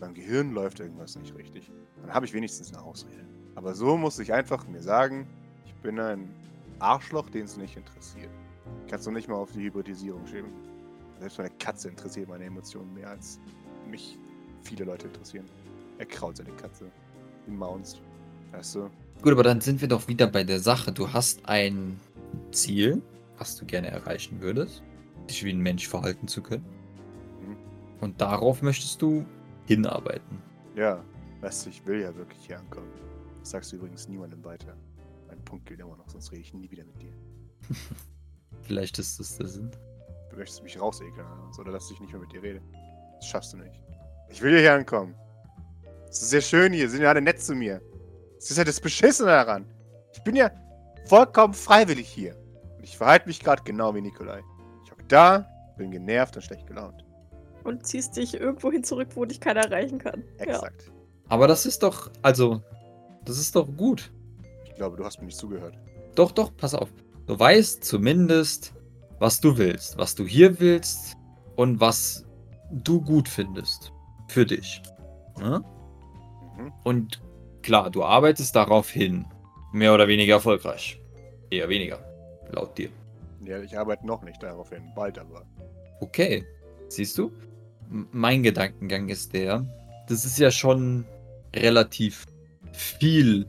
Speaker 1: mit Gehirn läuft irgendwas nicht richtig. Dann habe ich wenigstens eine Ausrede. Aber so muss ich einfach mir sagen, ich bin ein Arschloch, den es nicht interessiert. Kannst du nicht mal auf die Hybridisierung schieben. Selbst meine Katze interessiert meine Emotionen mehr als mich viele Leute interessieren. Er kraut seine Katze. Die maunzt. Weißt du?
Speaker 2: Gut, aber dann sind wir doch wieder bei der Sache. Du hast ein Ziel, was du gerne erreichen würdest, dich wie ein Mensch verhalten zu können.
Speaker 1: Mhm.
Speaker 2: Und darauf möchtest du hinarbeiten.
Speaker 1: Ja, weißt du, ich will ja wirklich hier ankommen. Das sagst du übrigens niemandem weiter. Mein Punkt gilt immer noch, sonst rede ich nie wieder mit dir. [laughs]
Speaker 2: Vielleicht ist das der Sinn.
Speaker 1: Du möchtest mich rausekeln oder was, oder dass ich nicht mehr mit dir rede. Das schaffst du nicht. Ich will hier ankommen. Es ist sehr schön hier, sind ja alle nett zu mir. Es ist ja das Beschissene daran. Ich bin ja vollkommen freiwillig hier. Und ich verhalte mich gerade genau wie Nikolai. Ich hocke da, bin genervt und schlecht gelaunt.
Speaker 3: Und ziehst dich irgendwo hin zurück, wo dich keiner erreichen kann. Ja.
Speaker 1: Exakt.
Speaker 2: Aber das ist doch, also, das ist doch gut.
Speaker 1: Ich glaube, du hast mir nicht zugehört.
Speaker 2: Doch, doch, pass auf. Du weißt zumindest, was du willst, was du hier willst und was du gut findest. Für dich. Ne?
Speaker 1: Mhm.
Speaker 2: Und klar, du arbeitest darauf hin. Mehr oder weniger erfolgreich. Eher weniger. Laut dir.
Speaker 1: Ja, ich arbeite noch nicht darauf hin. Bald aber.
Speaker 2: Okay. Siehst du? M- Mein Gedankengang ist der, das ist ja schon relativ viel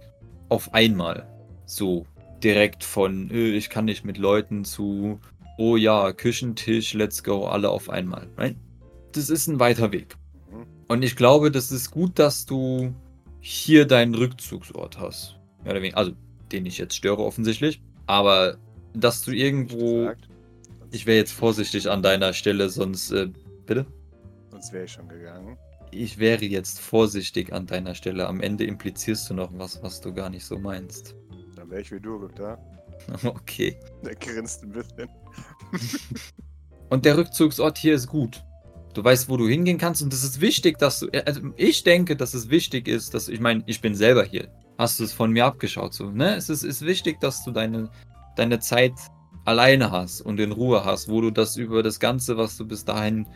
Speaker 2: auf einmal. So direkt von, äh, ich kann nicht mit Leuten zu, oh ja, Küchentisch, let's go, alle auf einmal. Right? Das ist ein weiter Weg.
Speaker 1: Mhm.
Speaker 2: Und ich glaube, das ist gut, dass du hier deinen Rückzugsort hast. Mehr oder weniger. Also, den ich jetzt störe offensichtlich. Aber dass du irgendwo. Ich wäre jetzt vorsichtig an deiner Stelle, sonst. Äh, bitte?
Speaker 1: Sonst wäre ich schon gegangen.
Speaker 2: Ich wäre jetzt vorsichtig an deiner Stelle. Am Ende implizierst du noch was, was du gar nicht so meinst.
Speaker 1: Dann wäre ich wie du, da. [laughs]
Speaker 2: Okay.
Speaker 1: Der grinst ein bisschen. [laughs]
Speaker 2: Und der Rückzugsort hier ist gut. Du weißt, wo du hingehen kannst und es ist wichtig, dass du. Also ich denke, dass es wichtig ist, dass ich meine, ich bin selber hier. Hast du es von mir abgeschaut so, ne? Es ist, ist wichtig, dass du deine, deine Zeit alleine hast und in Ruhe hast, wo du das über das Ganze, was du bis dahin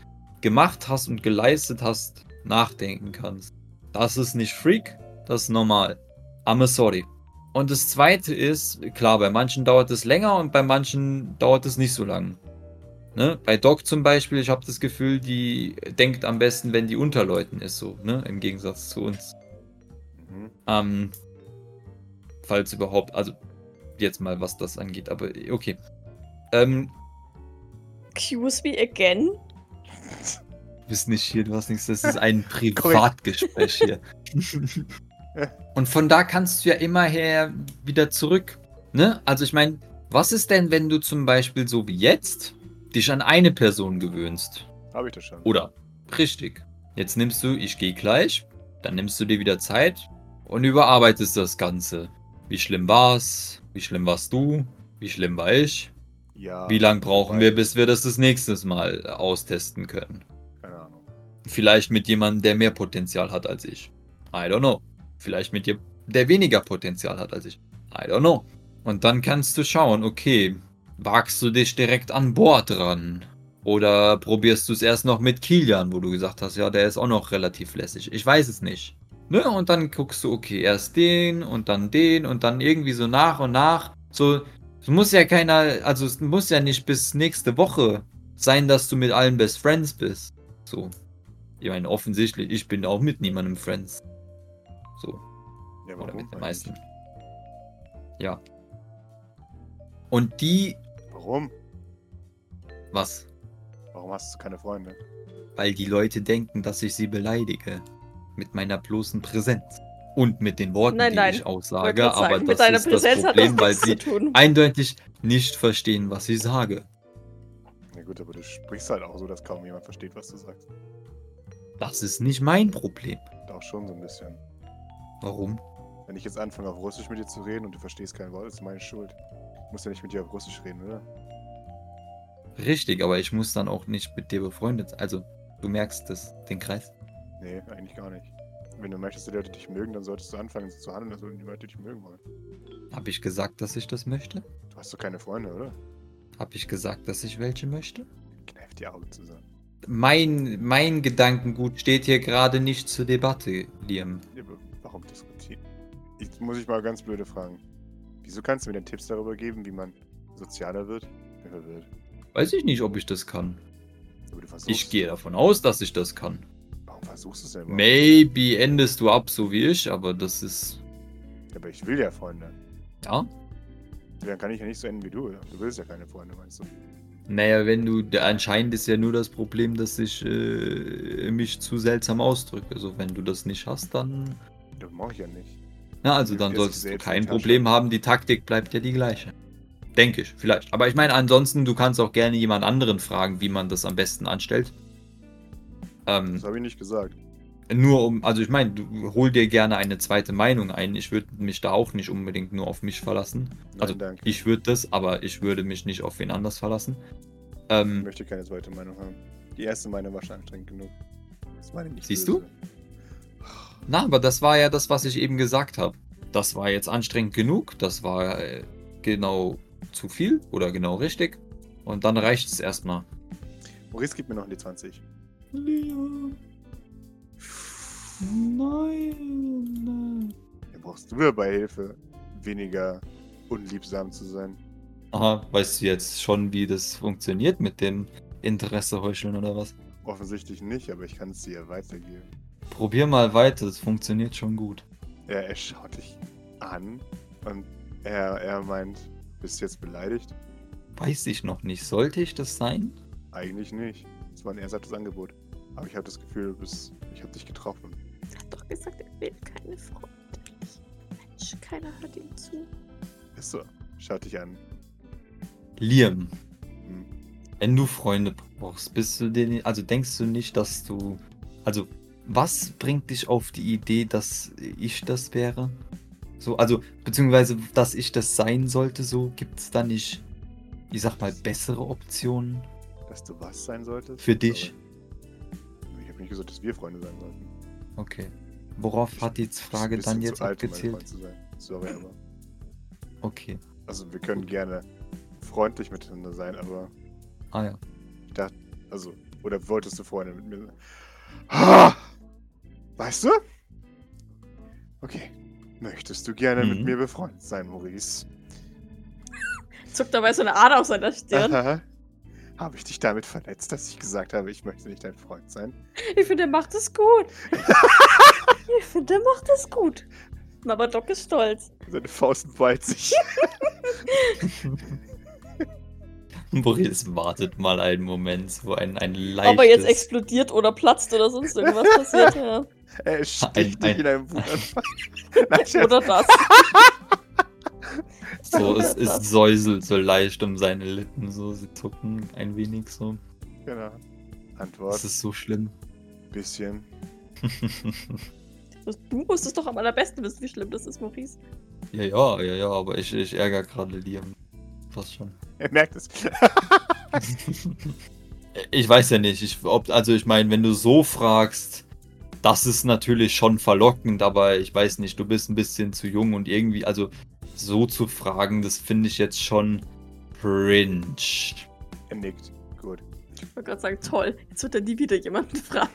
Speaker 2: gemacht hast und geleistet hast, nachdenken kannst. Das ist nicht Freak, das ist normal. I'm sorry. Und das zweite ist, klar, bei manchen dauert es länger und bei manchen dauert es nicht so lang. Ne? Bei Doc zum Beispiel, ich habe das Gefühl, die denkt am besten, wenn die unter Leuten ist, so, ne? Im Gegensatz zu uns.
Speaker 1: Mhm.
Speaker 2: Ähm, falls überhaupt, also jetzt mal, was das angeht, aber okay. Ähm,
Speaker 3: Excuse me again?
Speaker 2: du bist nicht hier, du hast nichts, das ist ein [laughs] Privatgespräch hier. [laughs] Und von da kannst du ja immer her wieder zurück. Ne? Also ich meine, was ist denn, wenn du zum Beispiel so wie jetzt dich an eine Person gewöhnst?
Speaker 1: Habe ich das schon.
Speaker 2: Oder richtig. Jetzt nimmst du, ich gehe gleich, dann nimmst du dir wieder Zeit und überarbeitest das Ganze. Wie schlimm war's? Wie schlimm warst du? Wie schlimm war ich?
Speaker 1: Ja.
Speaker 2: Wie lange brauchen wir, bis wir das das nächste Mal austesten können?
Speaker 1: Keine Ahnung.
Speaker 2: Vielleicht mit jemandem, der mehr Potenzial hat als ich. I don't know. Vielleicht mit jemandem, der weniger Potenzial hat als ich. I don't know. Und dann kannst du schauen, okay, wagst du dich direkt an Bord ran? Oder probierst du es erst noch mit Kilian, wo du gesagt hast, ja, der ist auch noch relativ lässig. Ich weiß es nicht. Ne? Und dann guckst du, okay, erst den und dann den und dann irgendwie so nach und nach. So, es muss ja keiner, also es muss ja nicht bis nächste Woche sein, dass du mit allen Best Friends bist. So. Ich meine, offensichtlich, ich bin auch mit niemandem Friends. So.
Speaker 1: Ja,
Speaker 2: Oder mit den
Speaker 1: eigentlich?
Speaker 2: meisten. Ja. Und die,
Speaker 1: Warum?
Speaker 2: was?
Speaker 1: Warum hast du keine Freunde?
Speaker 2: Weil die Leute denken, dass ich sie beleidige. Mit meiner bloßen Präsenz. Und mit den Worten,
Speaker 3: Nein,
Speaker 2: die
Speaker 3: nein.
Speaker 2: ich aussage.
Speaker 3: grad
Speaker 2: Aber
Speaker 3: sagen,
Speaker 2: das ist das
Speaker 3: Präsenz
Speaker 2: Problem,
Speaker 3: hat das
Speaker 2: weil sie eindeutig nicht verstehen, was ich sage.
Speaker 1: Na gut, aber du sprichst halt auch so, dass kaum jemand versteht, was du sagst.
Speaker 2: Das ist nicht mein Problem.
Speaker 1: Doch schon so ein bisschen.
Speaker 2: Warum?
Speaker 1: Wenn ich jetzt anfange, auf Russisch mit dir zu reden und du verstehst kein Wort, ist meine Schuld. Ich muss ja nicht mit dir auf Russisch reden, oder?
Speaker 2: Richtig, aber ich muss dann auch nicht mit dir befreundet sein. Also, du merkst das, den Kreis.
Speaker 1: Nee, eigentlich gar nicht. Wenn du möchtest, dass die Leute dich mögen, dann solltest du anfangen so zu handeln, als würden die Leute dich mögen wollen.
Speaker 2: Habe ich gesagt, dass ich das möchte?
Speaker 1: Du hast doch keine Freunde, oder?
Speaker 2: Habe ich gesagt, dass ich welche möchte?
Speaker 1: Kneif die Augen zusammen.
Speaker 2: Mein, mein Gedankengut steht hier gerade nicht zur Debatte, Liam.
Speaker 1: Ja, warum diskutieren? Jetzt muss ich mal ganz blöde fragen. Wieso kannst du mir denn Tipps darüber geben, wie man sozialer wird? Verwirrt.
Speaker 2: Weiß ich nicht, ob ich das kann.
Speaker 1: Aber du versuchst.
Speaker 2: Ich gehe davon aus, dass ich das kann.
Speaker 1: Warum versuchst du es denn überhaupt?
Speaker 2: Maybe endest du ab, so wie ich, aber das ist.
Speaker 1: Aber ich will ja Freunde.
Speaker 2: Ja.
Speaker 1: Dann kann ich ja nicht so enden wie du. Du willst ja keine Freunde, meinst du?
Speaker 2: Naja, wenn du. Anscheinend ist ja nur das Problem, dass ich äh, mich zu seltsam ausdrücke. Also, wenn du das nicht hast, dann.
Speaker 1: Das mache ich ja nicht.
Speaker 2: Na, also
Speaker 1: Ja,
Speaker 2: dann solltest du kein. Problem haben. Die Taktik bleibt ja die gleiche. Denke ich, vielleicht. Aber ich meine, ansonsten, du kannst auch gerne jemand anderen fragen, wie man das am besten anstellt. Ähm,
Speaker 1: Das habe ich nicht gesagt.
Speaker 2: nur um, also ich meine, du hol dir gerne eine zweite Meinung ein. Ich würde mich da auch nicht unbedingt nur auf mich verlassen.
Speaker 1: Nein,
Speaker 2: Also
Speaker 1: danke.
Speaker 2: ich würde das, aber ich würde mich nicht auf wen anders verlassen.
Speaker 1: Ich
Speaker 2: Ähm,
Speaker 1: möchte keine zweite Meinung haben. Die erste Meinung war schon anstrengend genug. Das meine ich nicht.
Speaker 2: Siehst
Speaker 1: böse.
Speaker 2: Na, aber das war ja das, was ich eben gesagt habe. Das war jetzt anstrengend genug. Das war äh, genau zu viel oder genau richtig. Und dann reicht es erstmal.
Speaker 1: Maurice, gib mir noch die 20.
Speaker 2: Leon. Nein.
Speaker 1: Da brauchst du dabei Hilfe, weniger unliebsam zu sein.
Speaker 2: Aha, weißt du jetzt schon, wie das funktioniert mit dem Interesse heucheln oder was?
Speaker 1: Offensichtlich nicht, aber ich kann es dir ja weitergeben.
Speaker 2: Probier mal weiter, das funktioniert schon gut.
Speaker 1: Er, er schaut dich an und er, er meint, bist du jetzt beleidigt?
Speaker 2: Weiß ich noch nicht. Sollte ich das sein?
Speaker 1: Eigentlich nicht. Das war ein ernsthaftes Angebot. Aber ich habe das Gefühl, du bist, ich habe dich getroffen.
Speaker 3: Er hat doch gesagt, er will keine Freunde. Mensch, keiner hört ihm zu.
Speaker 1: Ist so. Schaut dich an.
Speaker 2: Liam,
Speaker 1: Hm.
Speaker 2: wenn du Freunde brauchst, bist du dir nicht, also denkst du nicht, dass du, also was bringt dich auf die Idee, dass ich das wäre? So, also, beziehungsweise, dass ich das sein sollte, so, gibt es da nicht, ich sag mal, bessere Optionen?
Speaker 1: Dass du was sein solltest?
Speaker 2: Für dich?
Speaker 1: Aber ich habe nicht gesagt, dass wir Freunde sein sollten.
Speaker 2: Okay. Worauf hat die Frage dann jetzt
Speaker 1: zu alt, um
Speaker 2: abgezielt?
Speaker 1: Freund zu sein. Sorry, aber. [laughs]
Speaker 2: Okay.
Speaker 1: Also, wir können gerne freundlich miteinander sein, aber.
Speaker 2: Ah ja.
Speaker 1: Ich dachte, also, oder wolltest du Freunde mit mir sein? Ah! Weißt du? Okay. Möchtest du gerne mit
Speaker 2: Mhm.
Speaker 1: mir befreundet sein, Maurice? [laughs]
Speaker 3: Zuckt dabei so eine Ader auf seiner Stirn.
Speaker 1: Aha. Habe ich dich damit verletzt, dass ich gesagt habe, ich möchte nicht dein Freund sein?
Speaker 3: Ich finde, er macht es gut. [laughs] ich finde, er macht es gut. Aber Doc ist stolz.
Speaker 1: Seine Faust ballt sich. [laughs]
Speaker 2: Boris wartet mal einen Moment, so ein, ein leichtes...
Speaker 3: Ob er jetzt explodiert oder platzt oder sonst irgendwas passiert, ja.
Speaker 1: Er sticht dich in einem Wutanfall. [laughs]
Speaker 3: Oder das. [laughs]
Speaker 2: So, es, es säuselt so leicht um seine Lippen, so, sie zucken ein wenig so.
Speaker 1: Genau. Antwort.
Speaker 2: Das ist so schlimm.
Speaker 1: bisschen. [laughs]
Speaker 3: Du musst es doch am allerbesten wissen, wie schlimm das ist, Maurice.
Speaker 2: ja, ja, ja, ja, aber ich, ich ärgere gerade Liam. Fast schon.
Speaker 1: Er merkt es.
Speaker 2: Ich weiß ja nicht, ich, ob, also ich meine, wenn du so fragst, das ist natürlich schon verlockend, aber ich weiß nicht, du bist ein bisschen zu jung und irgendwie, also so zu fragen, das finde ich jetzt schon cringe.
Speaker 1: er nickt. Gut.
Speaker 3: Ich wollte gerade sagen, toll. Jetzt wird er nie wieder jemanden [laughs] fragen,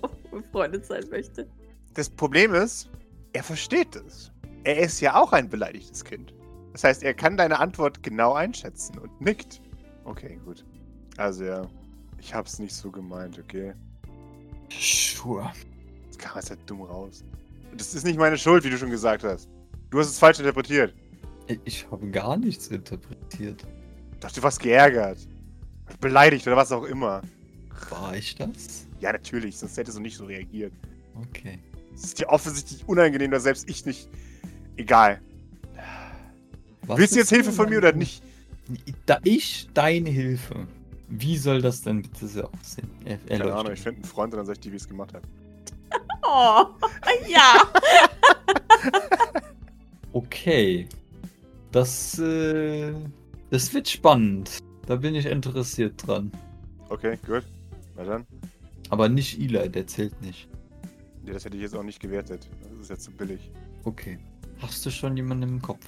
Speaker 3: ob er befreundet sein möchte.
Speaker 1: Das Problem ist, er versteht es. Er ist ja auch ein beleidigtes Kind. Das heißt, er kann deine Antwort genau einschätzen und nickt. Okay, gut. Also ja, ich hab's nicht so gemeint, okay?
Speaker 2: Sure.
Speaker 1: Das kam jetzt halt dumm raus. Das ist nicht meine Schuld, wie du schon gesagt hast. Du hast es falsch interpretiert.
Speaker 2: Ich habe gar nichts interpretiert.
Speaker 1: Ich dachte, du warst geärgert. Beleidigt oder was auch immer.
Speaker 2: War ich das?
Speaker 1: Ja, natürlich, sonst hättest du nicht so reagiert.
Speaker 2: Okay.
Speaker 1: Es ist dir offensichtlich unangenehm, dass selbst ich nicht. Egal.
Speaker 2: Was
Speaker 1: Willst du jetzt Hilfe von mir oder nicht?
Speaker 2: Da ich deine Hilfe. Wie soll das denn bitte so aussehen? Er,
Speaker 1: Keine Ahnung, ich finde einen Freund und dann sag ich dir, wie ich es gemacht habe. [laughs]
Speaker 3: Oh, ja. [laughs]
Speaker 2: Okay. Das, äh, das wird spannend. Da bin ich interessiert dran.
Speaker 1: Okay, gut. Na dann.
Speaker 2: Aber nicht Eli, der zählt nicht.
Speaker 1: Ja, das hätte ich jetzt auch nicht gewertet. Das ist jetzt zu billig.
Speaker 2: Okay. Hast du schon jemanden im Kopf?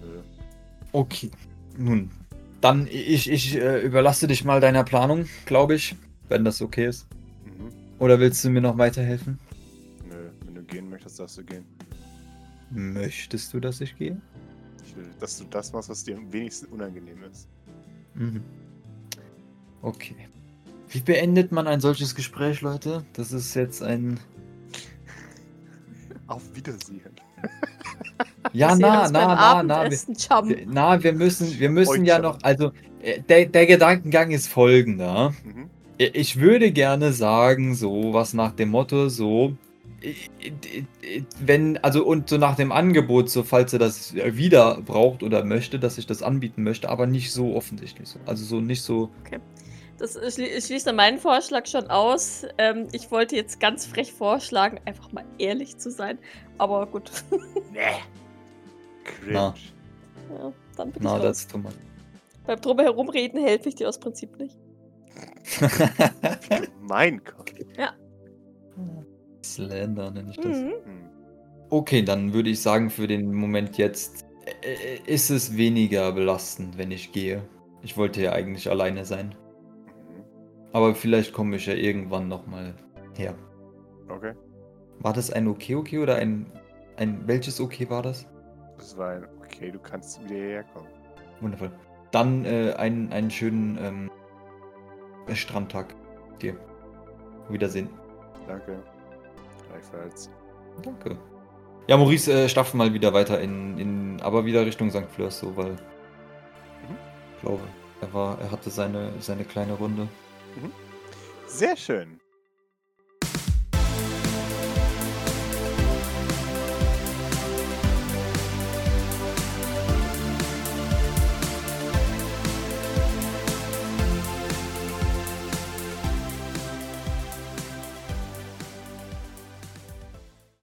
Speaker 1: Nö.
Speaker 2: Okay. Nun, dann ich, ich äh, überlasse dich mal deiner Planung, glaube ich, wenn das okay ist.
Speaker 1: Mhm.
Speaker 2: Oder willst du mir noch weiterhelfen?
Speaker 1: Nö, wenn du gehen möchtest, darfst du gehen.
Speaker 2: Möchtest du, dass ich gehe?
Speaker 1: Ich will, dass du das machst, was dir am wenigsten unangenehm ist.
Speaker 2: Mhm. Okay. Wie beendet man ein solches Gespräch, Leute? Das ist jetzt ein. [laughs]
Speaker 1: Auf Wiedersehen. [laughs]
Speaker 2: Ja, na, na, na, na. Wir, wir- na, wir müssen, wir müssen ja noch. Also, äh, der, der Gedankengang ist folgender.
Speaker 1: Mhm.
Speaker 2: Ich würde gerne sagen, so was nach dem Motto, so, wenn, also und so nach dem Angebot, so falls er das wieder braucht oder möchte, dass ich das anbieten möchte, aber nicht so offensichtlich so. Also so nicht so,
Speaker 3: Das schli schließt dann meinen Vorschlag schon aus. Ähm, ich wollte jetzt ganz frech vorschlagen, einfach mal ehrlich zu sein. Aber gut,
Speaker 1: Nee. Cringe.
Speaker 2: Na.
Speaker 3: ja, dann bin
Speaker 2: na,
Speaker 3: ich
Speaker 2: das
Speaker 3: raus.
Speaker 2: ist too much.
Speaker 3: Beim Drumherumreden helfe ich dir aus Prinzip nicht. [laughs]
Speaker 1: Mein Gott.
Speaker 2: Slender nenne ich das.
Speaker 3: Mhm.
Speaker 1: Hm.
Speaker 2: Okay, dann würde ich sagen, für den Moment jetzt äh, ist es weniger belastend, wenn ich gehe. Ich wollte ja eigentlich alleine sein.
Speaker 1: Mhm.
Speaker 2: Aber vielleicht komme ich ja irgendwann nochmal her.
Speaker 1: Okay.
Speaker 2: War das ein Okay, okay oder ein. ein welches Okay war das?
Speaker 1: Das war ein. Okay, du kannst wieder hierher kommen.
Speaker 2: Wundervoll. Dann äh, einen, einen schönen ähm, Strandtag dir. Wiedersehen.
Speaker 1: Danke. Gleichfalls.
Speaker 2: Danke. Ja, Maurice äh, stapft mal wieder weiter in, in. aber wieder Richtung St. Fleurs, so, weil. Ich glaube, er war, er hatte seine, seine kleine Runde.
Speaker 1: Sehr schön.